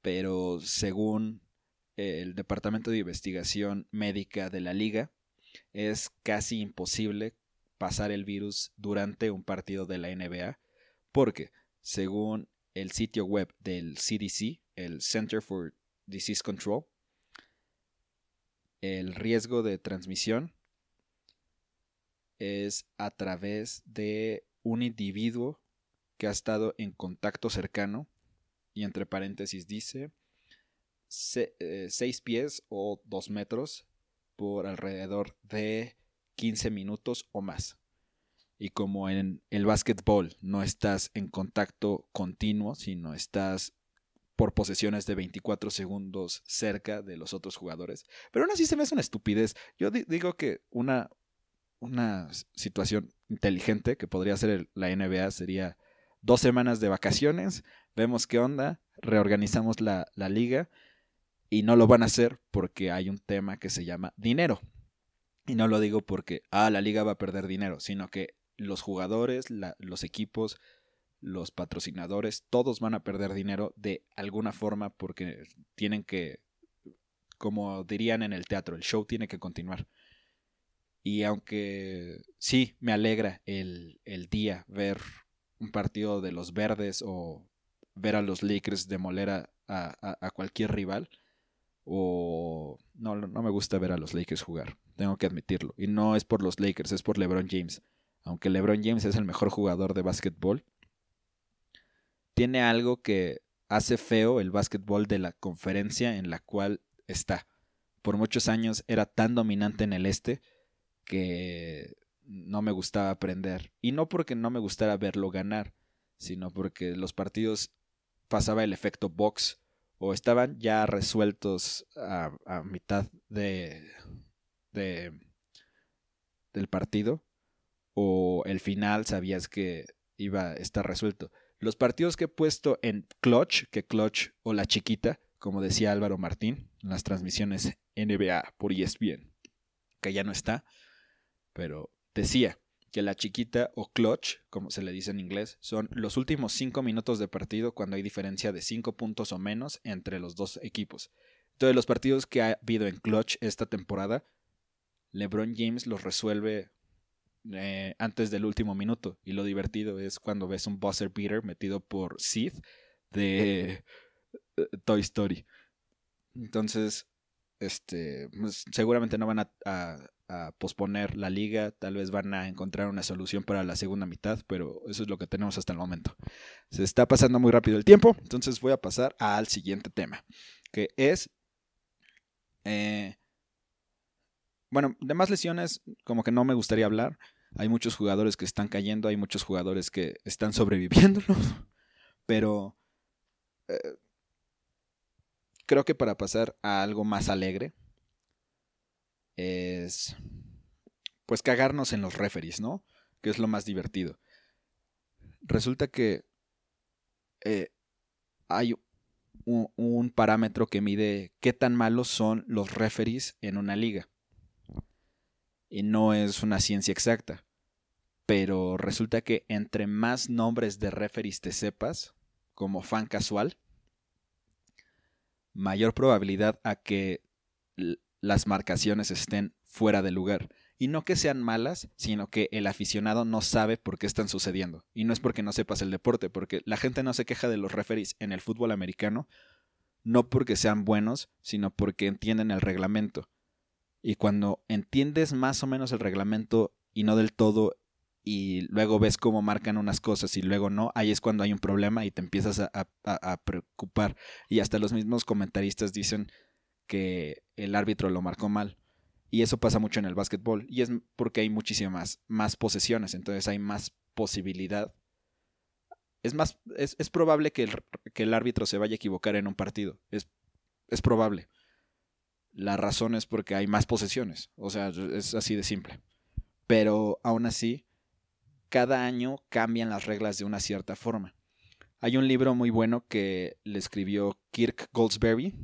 pero según el Departamento de Investigación Médica de la Liga, es casi imposible pasar el virus durante un partido de la NBA, porque según el sitio web del CDC, el Center for Disease Control, el riesgo de transmisión es a través de un individuo que ha estado en contacto cercano y entre paréntesis dice 6 eh, pies o 2 metros por alrededor de 15 minutos o más. Y como en el básquetbol no estás en contacto continuo, sino estás por posesiones de 24 segundos cerca de los otros jugadores. Pero aún así se me hace una estupidez. Yo digo que una, una situación inteligente que podría ser la NBA sería dos semanas de vacaciones, vemos qué onda, reorganizamos la, la liga y no lo van a hacer porque hay un tema que se llama dinero. Y no lo digo porque, ah, la liga va a perder dinero, sino que los jugadores, los equipos los patrocinadores, todos van a perder dinero de alguna forma porque tienen que, como dirían en el teatro, el show tiene que continuar. Y aunque sí me alegra el, día ver un partido de los verdes o ver a los Lakers demoler a, a, cualquier rival, o no, no me gusta ver a los Lakers jugar, tengo que admitirlo. Y no es por los Lakers, es por LeBron James. Aunque LeBron James es el mejor jugador de básquetbol, tiene algo que hace feo el básquetbol de la conferencia en la cual está. Por muchos años era tan dominante en el este que no me gustaba aprender. Y no porque no me gustara verlo ganar, sino porque los partidos pasaba el efecto box o estaban ya resueltos a, mitad de, de, del partido o el final sabías que iba a estar resuelto. Los partidos que he puesto en Clutch, que Clutch o la chiquita, como decía Álvaro Martín, en las transmisiones NBA por ESPN, que ya no está, pero decía que la chiquita o clutch, como se le dice en inglés, son los últimos cinco minutos de partido cuando hay diferencia de cinco puntos o menos entre los dos equipos. Entonces los partidos que ha habido en clutch esta temporada, LeBron James los resuelve eh, antes del último minuto. Y lo divertido es cuando ves un buzzer beater metido por Sid de eh, Toy Story. Entonces, este, pues, seguramente no van a, a, posponer la liga, tal vez van a encontrar una solución para la segunda mitad, pero eso es lo que tenemos hasta el momento. Se está pasando muy rápido el tiempo, entonces voy a pasar al siguiente tema, que es... Eh, bueno, de más lesiones como que no me gustaría hablar. Hay muchos jugadores que están cayendo, hay muchos jugadores que están sobreviviendo, pero eh, creo que para pasar a algo más alegre es pues cagarnos en los referees, ¿no? Que es lo más divertido. Resulta que eh, hay un, parámetro que mide qué tan malos son los referees en una liga. Y no es una ciencia exacta. Pero resulta que entre más nombres de referees te sepas, como fan casual, mayor probabilidad a que las marcaciones estén fuera de lugar. Y no que sean malas, sino que el aficionado no sabe por qué están sucediendo. Y no es porque no sepas el deporte, porque la gente no se queja de los referees en el fútbol americano, no porque sean buenos, sino porque entienden el reglamento. Y cuando entiendes más o menos el reglamento y no del todo, y luego ves cómo marcan unas cosas y luego no, ahí es cuando hay un problema y te empiezas a, preocupar. Y hasta los mismos comentaristas dicen que el árbitro lo marcó mal. Y eso pasa mucho en el básquetbol. Y es porque hay muchísimas más posesiones. Entonces hay más posibilidad. Es más, es, probable que el, que el, árbitro se vaya a equivocar en un partido. Es, es probable. La razón es porque hay más posesiones. O sea, es así de simple. Pero aún así, cada año cambian las reglas de una cierta forma. Hay un libro muy bueno que le escribió Kirk Goldsberry,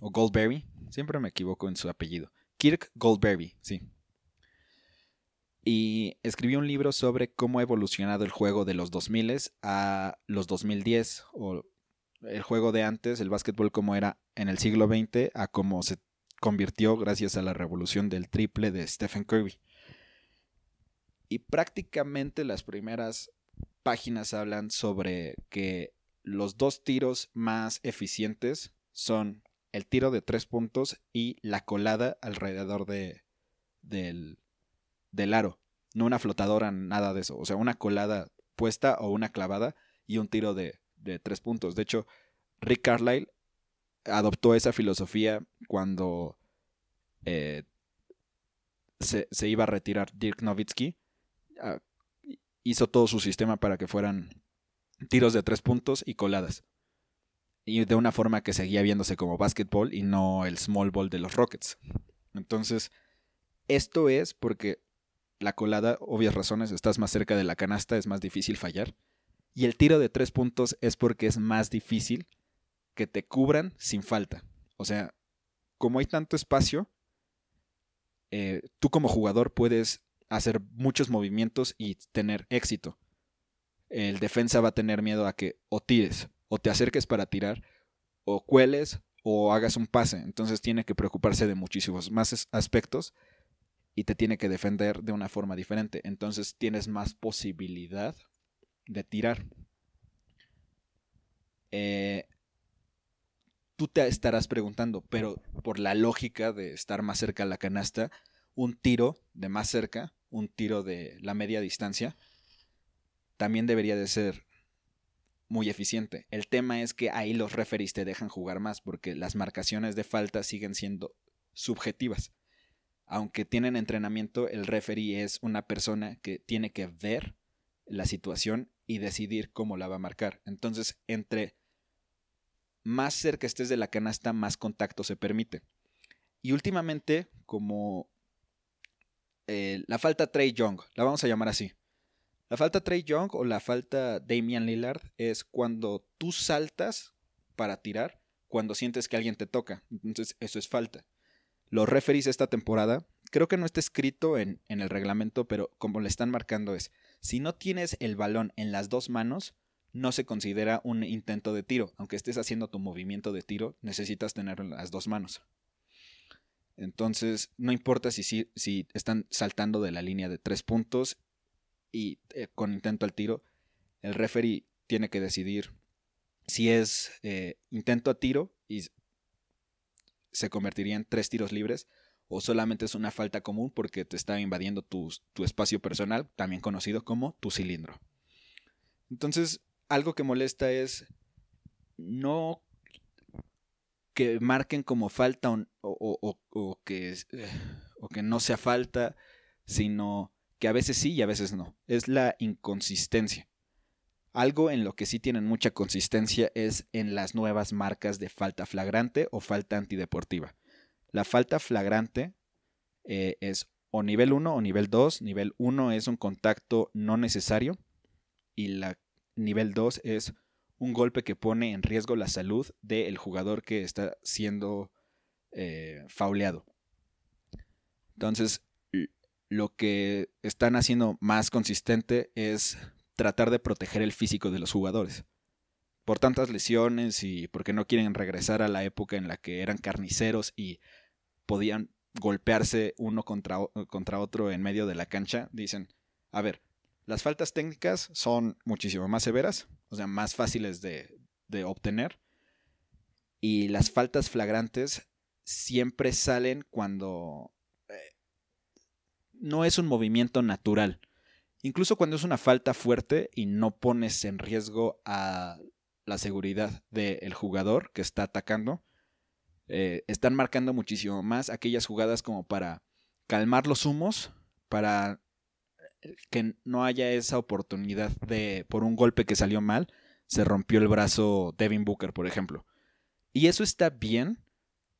o Goldberry, siempre me equivoco en su apellido. Kirk Goldberry, sí. Y escribió un libro sobre cómo ha evolucionado el juego de los 2000 a los 2010, o el juego de antes, el básquetbol como era en el siglo XX, a cómo se convirtió gracias a la revolución del triple de Stephen Curry. Y prácticamente las primeras páginas hablan sobre que los dos tiros más eficientes son el tiro de tres puntos y la colada alrededor de, del, del aro. No una flotadora, nada de eso. O sea, una colada puesta o una clavada y un tiro de, de tres puntos. De hecho, Rick Carlisle adoptó esa filosofía cuando eh, se, se, iba a retirar Dirk Nowitzki. Ah, hizo todo su sistema para que fueran tiros de tres puntos y coladas y de una forma que seguía viéndose como básquetbol y no el small ball de los Rockets. Entonces, esto es porque la colada, obvias razones, estás más cerca de la canasta, es más difícil fallar. Y el tiro de tres puntos es porque es más difícil que te cubran sin falta. O sea, como hay tanto espacio, eh, tú como jugador puedes hacer muchos movimientos y tener éxito. El defensa va a tener miedo a que o tires o te acerques para tirar, o cueles, o hagas un pase. Entonces tiene que preocuparse de muchísimos más aspectos y te tiene que defender de una forma diferente. Entonces tienes más posibilidad de tirar. Eh, tú te estarás preguntando, pero por la lógica de estar más cerca a la canasta, un tiro de más cerca, un tiro de la media distancia, también debería de ser muy eficiente. El tema es que ahí los referees te dejan jugar más porque las marcaciones de falta siguen siendo subjetivas. Aunque tienen entrenamiento, el referee es una persona que tiene que ver la situación y decidir cómo la va a marcar. Entonces, entre más cerca estés de la canasta, más contacto se permite. Y últimamente, como eh, la falta Trey Young, la vamos a llamar así. La falta Trey Young o la falta Damian Lillard es cuando tú saltas para tirar cuando sientes que alguien te toca. Entonces, eso es falta. Los referees esta temporada, creo que no está escrito en, en el reglamento, pero como le están marcando es, si no tienes el balón en las dos manos, no se considera un intento de tiro. Aunque estés haciendo tu movimiento de tiro, necesitas tenerlo en las dos manos. Entonces, no importa si, si, están saltando de la línea de tres puntos y eh, con intento al tiro, el referee tiene que decidir si es eh, intento a tiro y se convertiría en tres tiros libres o solamente es una falta común porque te está invadiendo tu, tu espacio personal, también conocido como tu cilindro. Entonces, algo que molesta es no que marquen como falta o, que, eh, o que no sea falta, sino que a veces sí y a veces no. Es la inconsistencia. Algo en lo que sí tienen mucha consistencia es en las nuevas marcas de falta flagrante o falta antideportiva. La falta flagrante eh, es o nivel 1 o nivel 2. Nivel 1 es un contacto no necesario y la nivel 2 es un golpe que pone en riesgo la salud del jugador que está siendo eh, fauleado. Entonces, lo que están haciendo más consistente es tratar de proteger el físico de los jugadores. Por tantas lesiones y porque no quieren regresar a la época en la que eran carniceros y podían golpearse uno contra, contra otro en medio de la cancha, dicen, a ver, las faltas técnicas son muchísimo más severas, o sea, más fáciles de, obtener. Y las faltas flagrantes siempre salen cuando eh, no es un movimiento natural. Incluso cuando es una falta fuerte y no pones en riesgo a la seguridad del jugador que está atacando, eh, están marcando muchísimo más aquellas jugadas como para calmar los humos, para que no haya esa oportunidad de, por un golpe que salió mal, se rompió el brazo Devin Booker, por ejemplo. Y eso está bien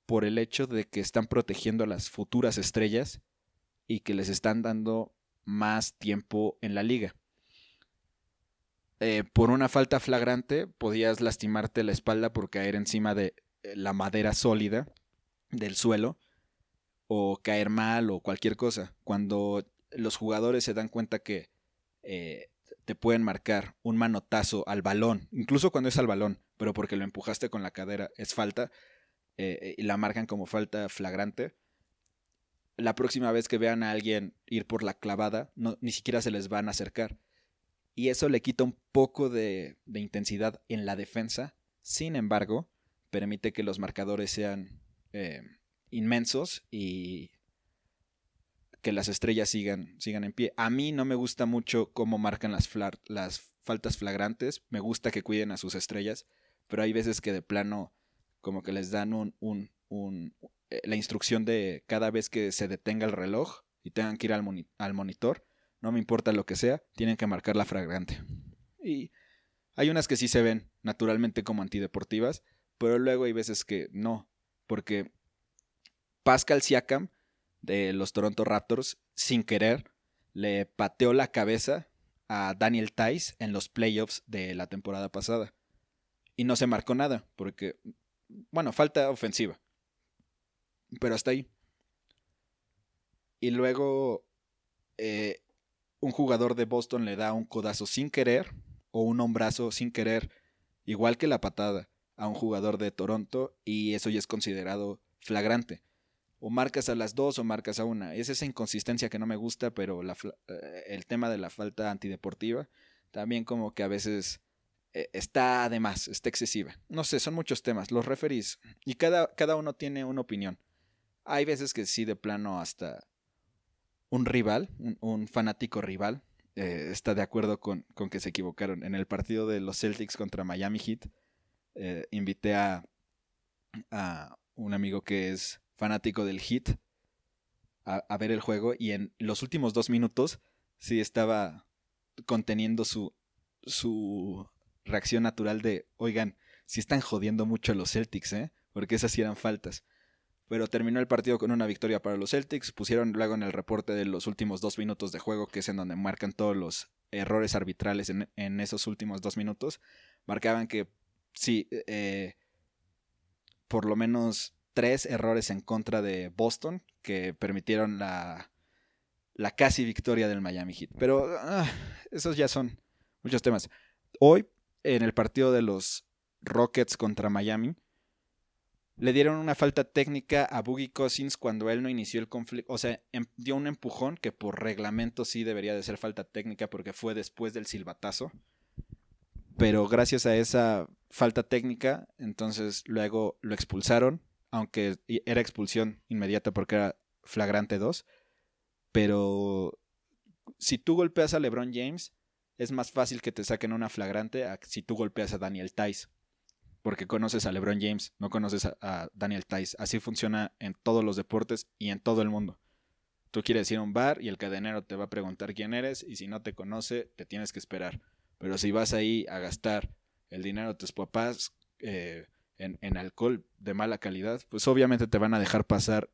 por el hecho de que están protegiendo a las futuras estrellas y que les están dando más tiempo en la liga. Eh, por una falta flagrante podías lastimarte la espalda por caer encima de eh, la madera sólida del suelo o caer mal o cualquier cosa. Cuando los jugadores se dan cuenta que eh, te pueden marcar un manotazo al balón, incluso cuando es al balón, pero porque lo empujaste con la cadera, es falta, eh, y la marcan como falta flagrante. La próxima vez que vean a alguien ir por la clavada, ni siquiera se les van a acercar. Y eso le quita un poco de, intensidad en la defensa. Sin embargo, permite que los marcadores sean eh, inmensos y que las estrellas sigan, sigan en pie. A mí no me gusta mucho cómo marcan las, las faltas flagrantes, me gusta que cuiden a sus estrellas, pero hay veces que de plano como que les dan un, un, un eh, la instrucción de cada vez que se detenga el reloj y tengan que ir al, al monitor, no me importa lo que sea, tienen que marcar la flagrante. Y hay unas que sí se ven naturalmente como antideportivas, pero luego hay veces que no, porque Pascal Siakam de los Toronto Raptors, sin querer, le pateó la cabeza a Daniel Tice en los playoffs de la temporada pasada. Y no se marcó nada, porque, bueno, falta ofensiva. Pero hasta ahí. Y luego eh, un jugador de Boston le da un codazo sin querer o un hombrazo sin querer, igual que la patada, a un jugador de Toronto y eso ya es considerado flagrante o marcas a las dos o marcas a una. Es esa inconsistencia que no me gusta, pero eh, el tema de la falta antideportiva también como que a veces eh, está de más, está excesiva. No sé, son muchos temas. Los referís y cada, cada uno tiene una opinión. Hay veces que sí, de plano, hasta un rival, un, fanático rival, eh, está de acuerdo con, con, que se equivocaron. En el partido de los Celtics contra Miami Heat, invité a, a un amigo que es fanático del hit a, ver el juego y en los últimos dos minutos sí estaba conteniendo su, su reacción natural de, oigan, si están jodiendo mucho a los Celtics, ¿eh? Porque esas sí eran faltas. Pero terminó el partido con una victoria para los Celtics. Pusieron luego en el reporte de los últimos dos minutos de juego, que es en donde marcan todos los errores arbitrales en, en esos últimos dos minutos. Marcaban que sí, eh, por lo menos tres errores en contra de Boston que permitieron la, la casi victoria del Miami Heat. Pero ah, esos ya son muchos temas. Hoy, en el partido de los Rockets contra Miami, le dieron una falta técnica a Boogie Cousins cuando él no inició el conflicto. O sea, em, dio un empujón que por reglamento sí debería de ser falta técnica porque fue después del silbatazo. Pero gracias a esa falta técnica, entonces luego lo expulsaron aunque era expulsión inmediata porque era flagrante 2. Pero si tú golpeas a LeBron James, es más fácil que te saquen una flagrante a si tú golpeas a Daniel Tice. Porque conoces a LeBron James, no conoces a, Daniel Tice. Así funciona en todos los deportes y en todo el mundo. Tú quieres ir a un bar y el cadenero te va a preguntar quién eres y si no te conoce, te tienes que esperar. Pero si vas ahí a gastar el dinero de tus papás, eh, en, alcohol de mala calidad, pues obviamente te van a dejar pasar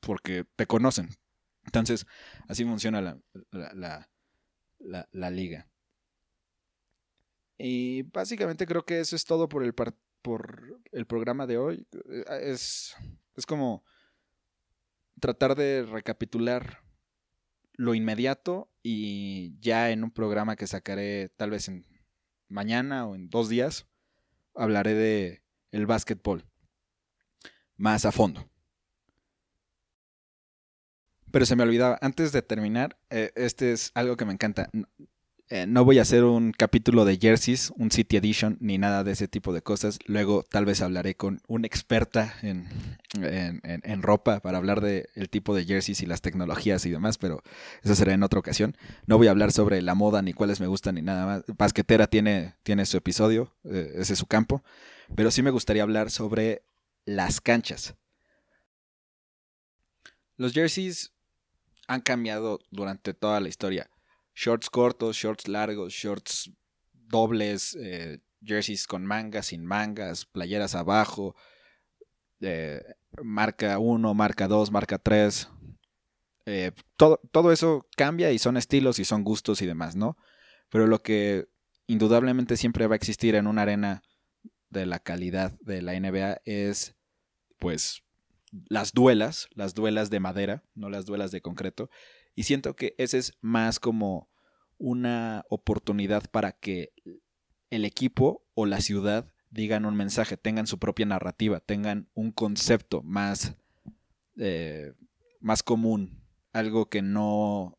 porque te conocen. Entonces, así funciona la, la, la, liga. Y básicamente creo que eso es todo por el, por el programa de hoy. Eh, es, es como tratar de recapitular lo inmediato y ya en un programa que sacaré tal vez en mañana o en dos días hablaré de el básquetbol más a fondo. Pero se me olvidaba, antes de terminar, eh, este es algo que me encanta. Eh, no voy a hacer un capítulo de jerseys, un City Edition, ni nada de ese tipo de cosas. Luego tal vez hablaré con una experta en, en, ropa para hablar del el tipo de jerseys y las tecnologías y demás, pero eso será en otra ocasión. No voy a hablar sobre la moda, ni cuáles me gustan, ni nada más. Basquetera tiene, tiene su episodio, eh, ese es su campo. Pero sí me gustaría hablar sobre las canchas. Los jerseys han cambiado durante toda la historia. Shorts cortos, shorts largos, shorts dobles, eh, jerseys con mangas, sin mangas, playeras abajo, eh, marca 1, marca 2, marca 3. Eh, todo, todo eso cambia y son estilos y son gustos y demás, ¿no? Pero lo que indudablemente siempre va a existir en una arena de la calidad de la NBA es, pues, las duelas, las duelas de madera, no las duelas de concreto. Y siento que ese es más como una oportunidad para que el equipo o la ciudad digan un mensaje, tengan su propia narrativa, tengan un concepto más, eh, más común, algo que no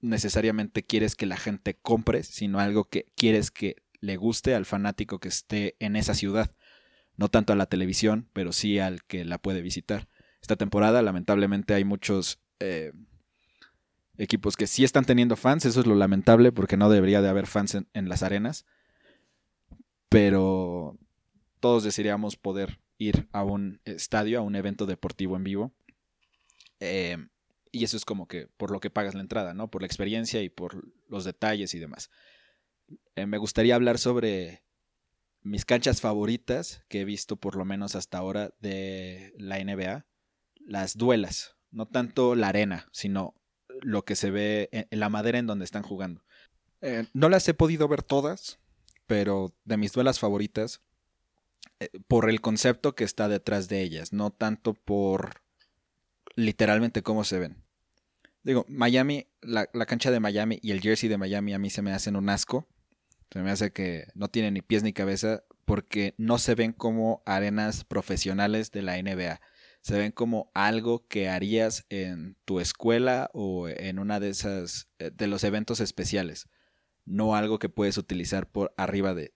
necesariamente quieres que la gente compre, sino algo que quieres que le guste al fanático que esté en esa ciudad no tanto a la televisión, pero sí al que la puede visitar. Esta temporada, lamentablemente, hay muchos eh, equipos que sí están teniendo fans, eso es lo lamentable, porque no debería de haber fans en, las arenas, pero todos desearíamos poder ir a un estadio, a un evento deportivo en vivo. Eh, y eso es como que por lo que pagas la entrada, ¿no? Por la experiencia y por los detalles y demás. Eh, me gustaría hablar sobre mis canchas favoritas que he visto por lo menos hasta ahora de la NBA, las duelas, no tanto la arena, sino lo que se ve en la madera en donde están jugando. Eh, no las he podido ver todas, pero de mis duelas favoritas, eh, por el concepto que está detrás de ellas, no tanto por literalmente cómo se ven. Digo, Miami, la, la cancha de Miami y el jersey de Miami a mí se me hacen un asco se me hace que no tiene ni pies ni cabeza porque no se ven como arenas profesionales de la NBA. Se ven como algo que harías en tu escuela o en una de esas eh, de los eventos especiales. No algo que puedes utilizar por arriba de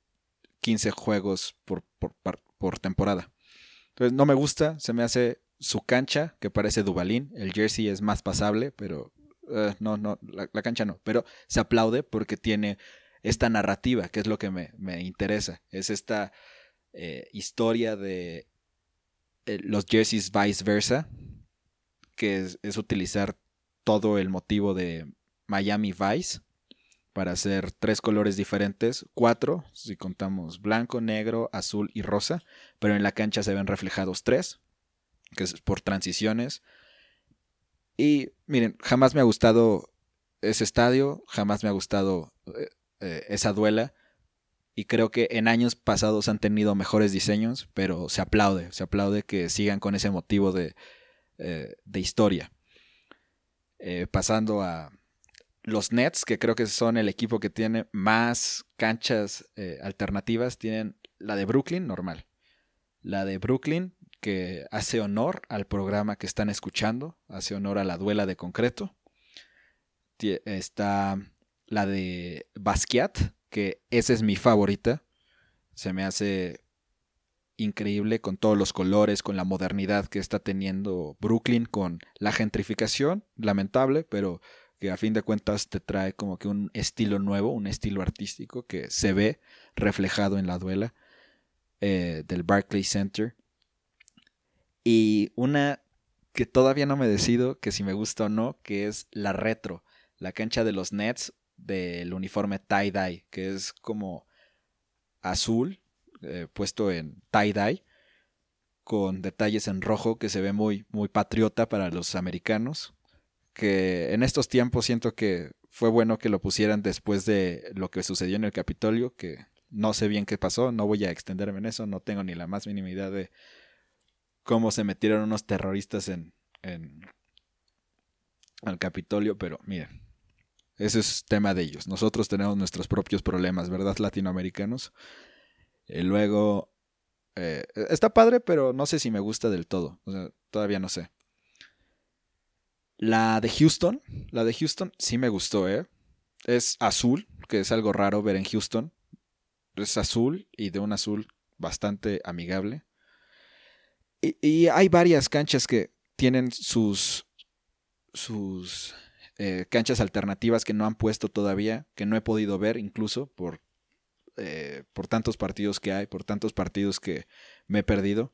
15 juegos por, por, temporada. Entonces no me gusta, se me hace su cancha, que parece Dubalín. El jersey es más pasable, pero eh, no, no, la, cancha no. Pero se aplaude porque tiene esta narrativa, que es lo que me, interesa. Es esta eh, historia de eh, los jerseys vice versa, que es, utilizar todo el motivo de Miami Vice para hacer tres colores diferentes, cuatro, si contamos blanco, negro, azul y rosa, pero en la cancha se ven reflejados tres, que es por transiciones. Y miren, jamás me ha gustado ese estadio, jamás me ha gustado eh, eh, esa duela. Y creo que en años pasados han tenido mejores diseños, pero se aplaude, se aplaude que sigan con ese motivo de, eh, historia. Eh, pasando a los Nets, que creo que son el equipo que tiene más canchas alternativas, tienen la de Brooklyn, normal. La de Brooklyn, que hace honor al programa que están escuchando, hace honor a la duela de concreto. Está la de Basquiat, que esa es mi favorita. Se me hace increíble con todos los colores, con la modernidad que está teniendo Brooklyn, con la gentrificación, lamentable, pero que a fin de cuentas te trae como que un estilo nuevo, un estilo artístico que se ve reflejado en la duela eh, del Barclays Center. Y una que todavía no me decido que si me gusta o no, que es la retro, la cancha de los Nets del uniforme tie-dye, que es como azul, eh, puesto en tie-dye, con detalles en rojo que se ve muy, muy patriota para los americanos. Que en estos tiempos siento que fue bueno que lo pusieran después de lo que sucedió en el Capitolio, que No sé bien qué pasó, no voy a extenderme en eso, no tengo ni la más mínima idea de cómo se metieron unos terroristas en, en al Capitolio, pero miren, ese es tema de ellos. Nosotros tenemos nuestros propios problemas, ¿verdad? Latinoamericanos. Y luego, eh, está padre, pero no sé si me gusta del todo. O sea, todavía no sé. La de Houston, la de Houston sí me gustó, ¿eh? Es azul, que es algo raro ver en Houston. Es azul y de un azul bastante amigable. Y, hay varias canchas que tienen sus, sus eh, canchas alternativas que no han puesto todavía, que no he podido ver incluso por, eh, por tantos partidos que hay, por tantos partidos que me he perdido,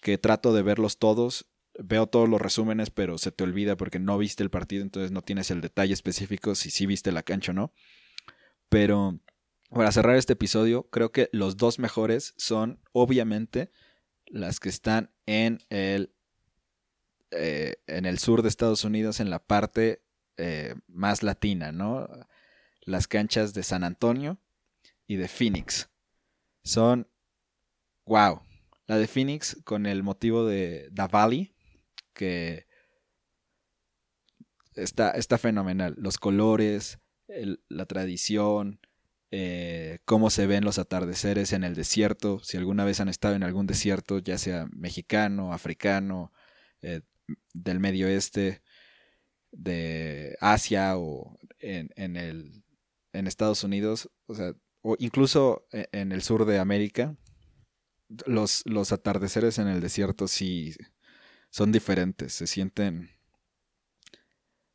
que trato de verlos todos. Veo todos los resúmenes, pero se te olvida porque no viste el partido, entonces no tienes el detalle específico si sí viste la cancha o no. Pero para cerrar este episodio, creo que los dos mejores son obviamente las que están en el, eh, en el sur de Estados Unidos, en la parte eh, más latina, ¿no? Las canchas de San Antonio y de Phoenix. Son, wow. La de Phoenix con el motivo de Da Valley, que está, está fenomenal. Los colores, la tradición, eh, cómo se ven los atardeceres en el desierto, si alguna vez han estado en algún desierto, ya sea mexicano, africano, eh, del Medio Oeste, de Asia o en, el, en Estados Unidos, o sea, o incluso e, en el sur de América, los, los atardeceres en el desierto sí son diferentes, se sienten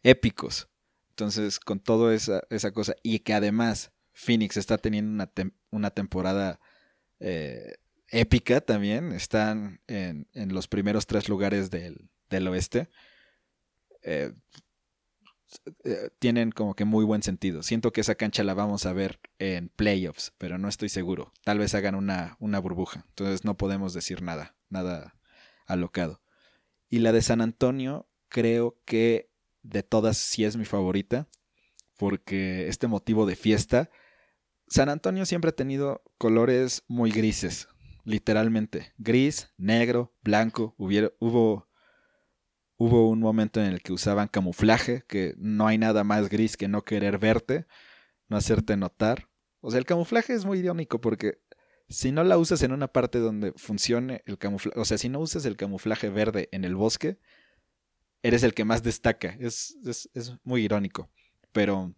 épicos. Entonces, con toda esa, esa cosa, y que además Phoenix está teniendo una, una temporada eh, épica también. Están en, los primeros tres lugares del, oeste. Eh, eh, tienen como que muy buen sentido. Siento que esa cancha la vamos a ver en playoffs, pero no estoy seguro. Tal vez hagan una, una burbuja. Entonces no podemos decir nada, nada alocado. Y la de San Antonio, creo que de todas sí es mi favorita, porque este motivo de fiesta San Antonio siempre ha tenido colores muy grises, literalmente. Gris, negro, blanco. hubo, hubo un momento en el que usaban camuflaje, que no hay nada más gris que no querer verte, no hacerte notar. O sea, el camuflaje es muy irónico porque si no la usas en una parte donde funcione el camuflaje, o sea, si no usas el camuflaje verde en el bosque, eres el que más destaca. Es, es, es muy irónico. Pero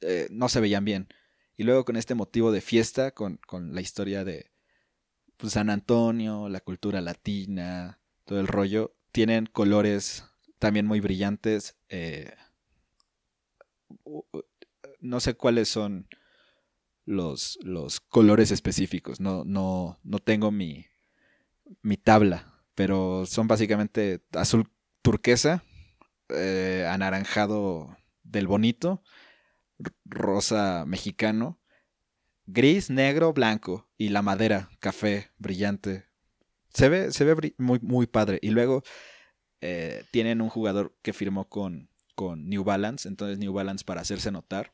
eh, no se veían bien. Y luego con este motivo de fiesta, con, la historia de pues, San Antonio, la cultura latina, todo el rollo, tienen colores también muy brillantes. Eh, no sé cuáles son los, los colores específicos, no, no, no tengo mi, mi tabla, pero son básicamente azul turquesa, eh, anaranjado del bonito rosa mexicano, gris, negro, blanco y la madera, café, brillante. Se ve, se ve muy, muy padre. Y luego eh, tienen un jugador que firmó con, con New Balance, entonces New Balance para hacerse notar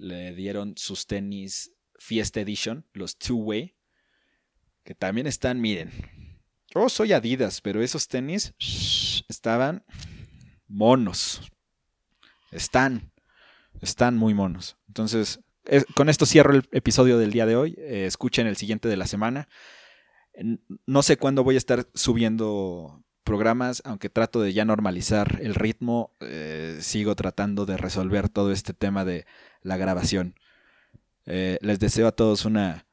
le dieron sus tenis Fiesta Edition, los Two Way, que también están, miren, yo soy Adidas, pero esos tenis estaban monos. Están. Están muy monos. Entonces, con esto cierro el episodio del día de hoy. Eh, escuchen el siguiente de la semana. No sé cuándo voy a estar subiendo programas, aunque trato de ya normalizar el ritmo, eh, sigo tratando de resolver todo este tema de la grabación. Eh, les deseo a todos una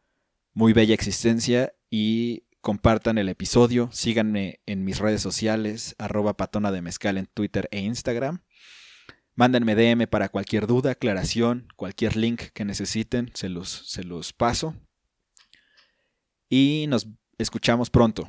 muy bella existencia y compartan el episodio, síganme en mis redes sociales, arroba patona de mezcal en Twitter e Instagram. Mándenme DM para cualquier duda, aclaración, cualquier link que necesiten, se los, se los paso. Y nos escuchamos pronto.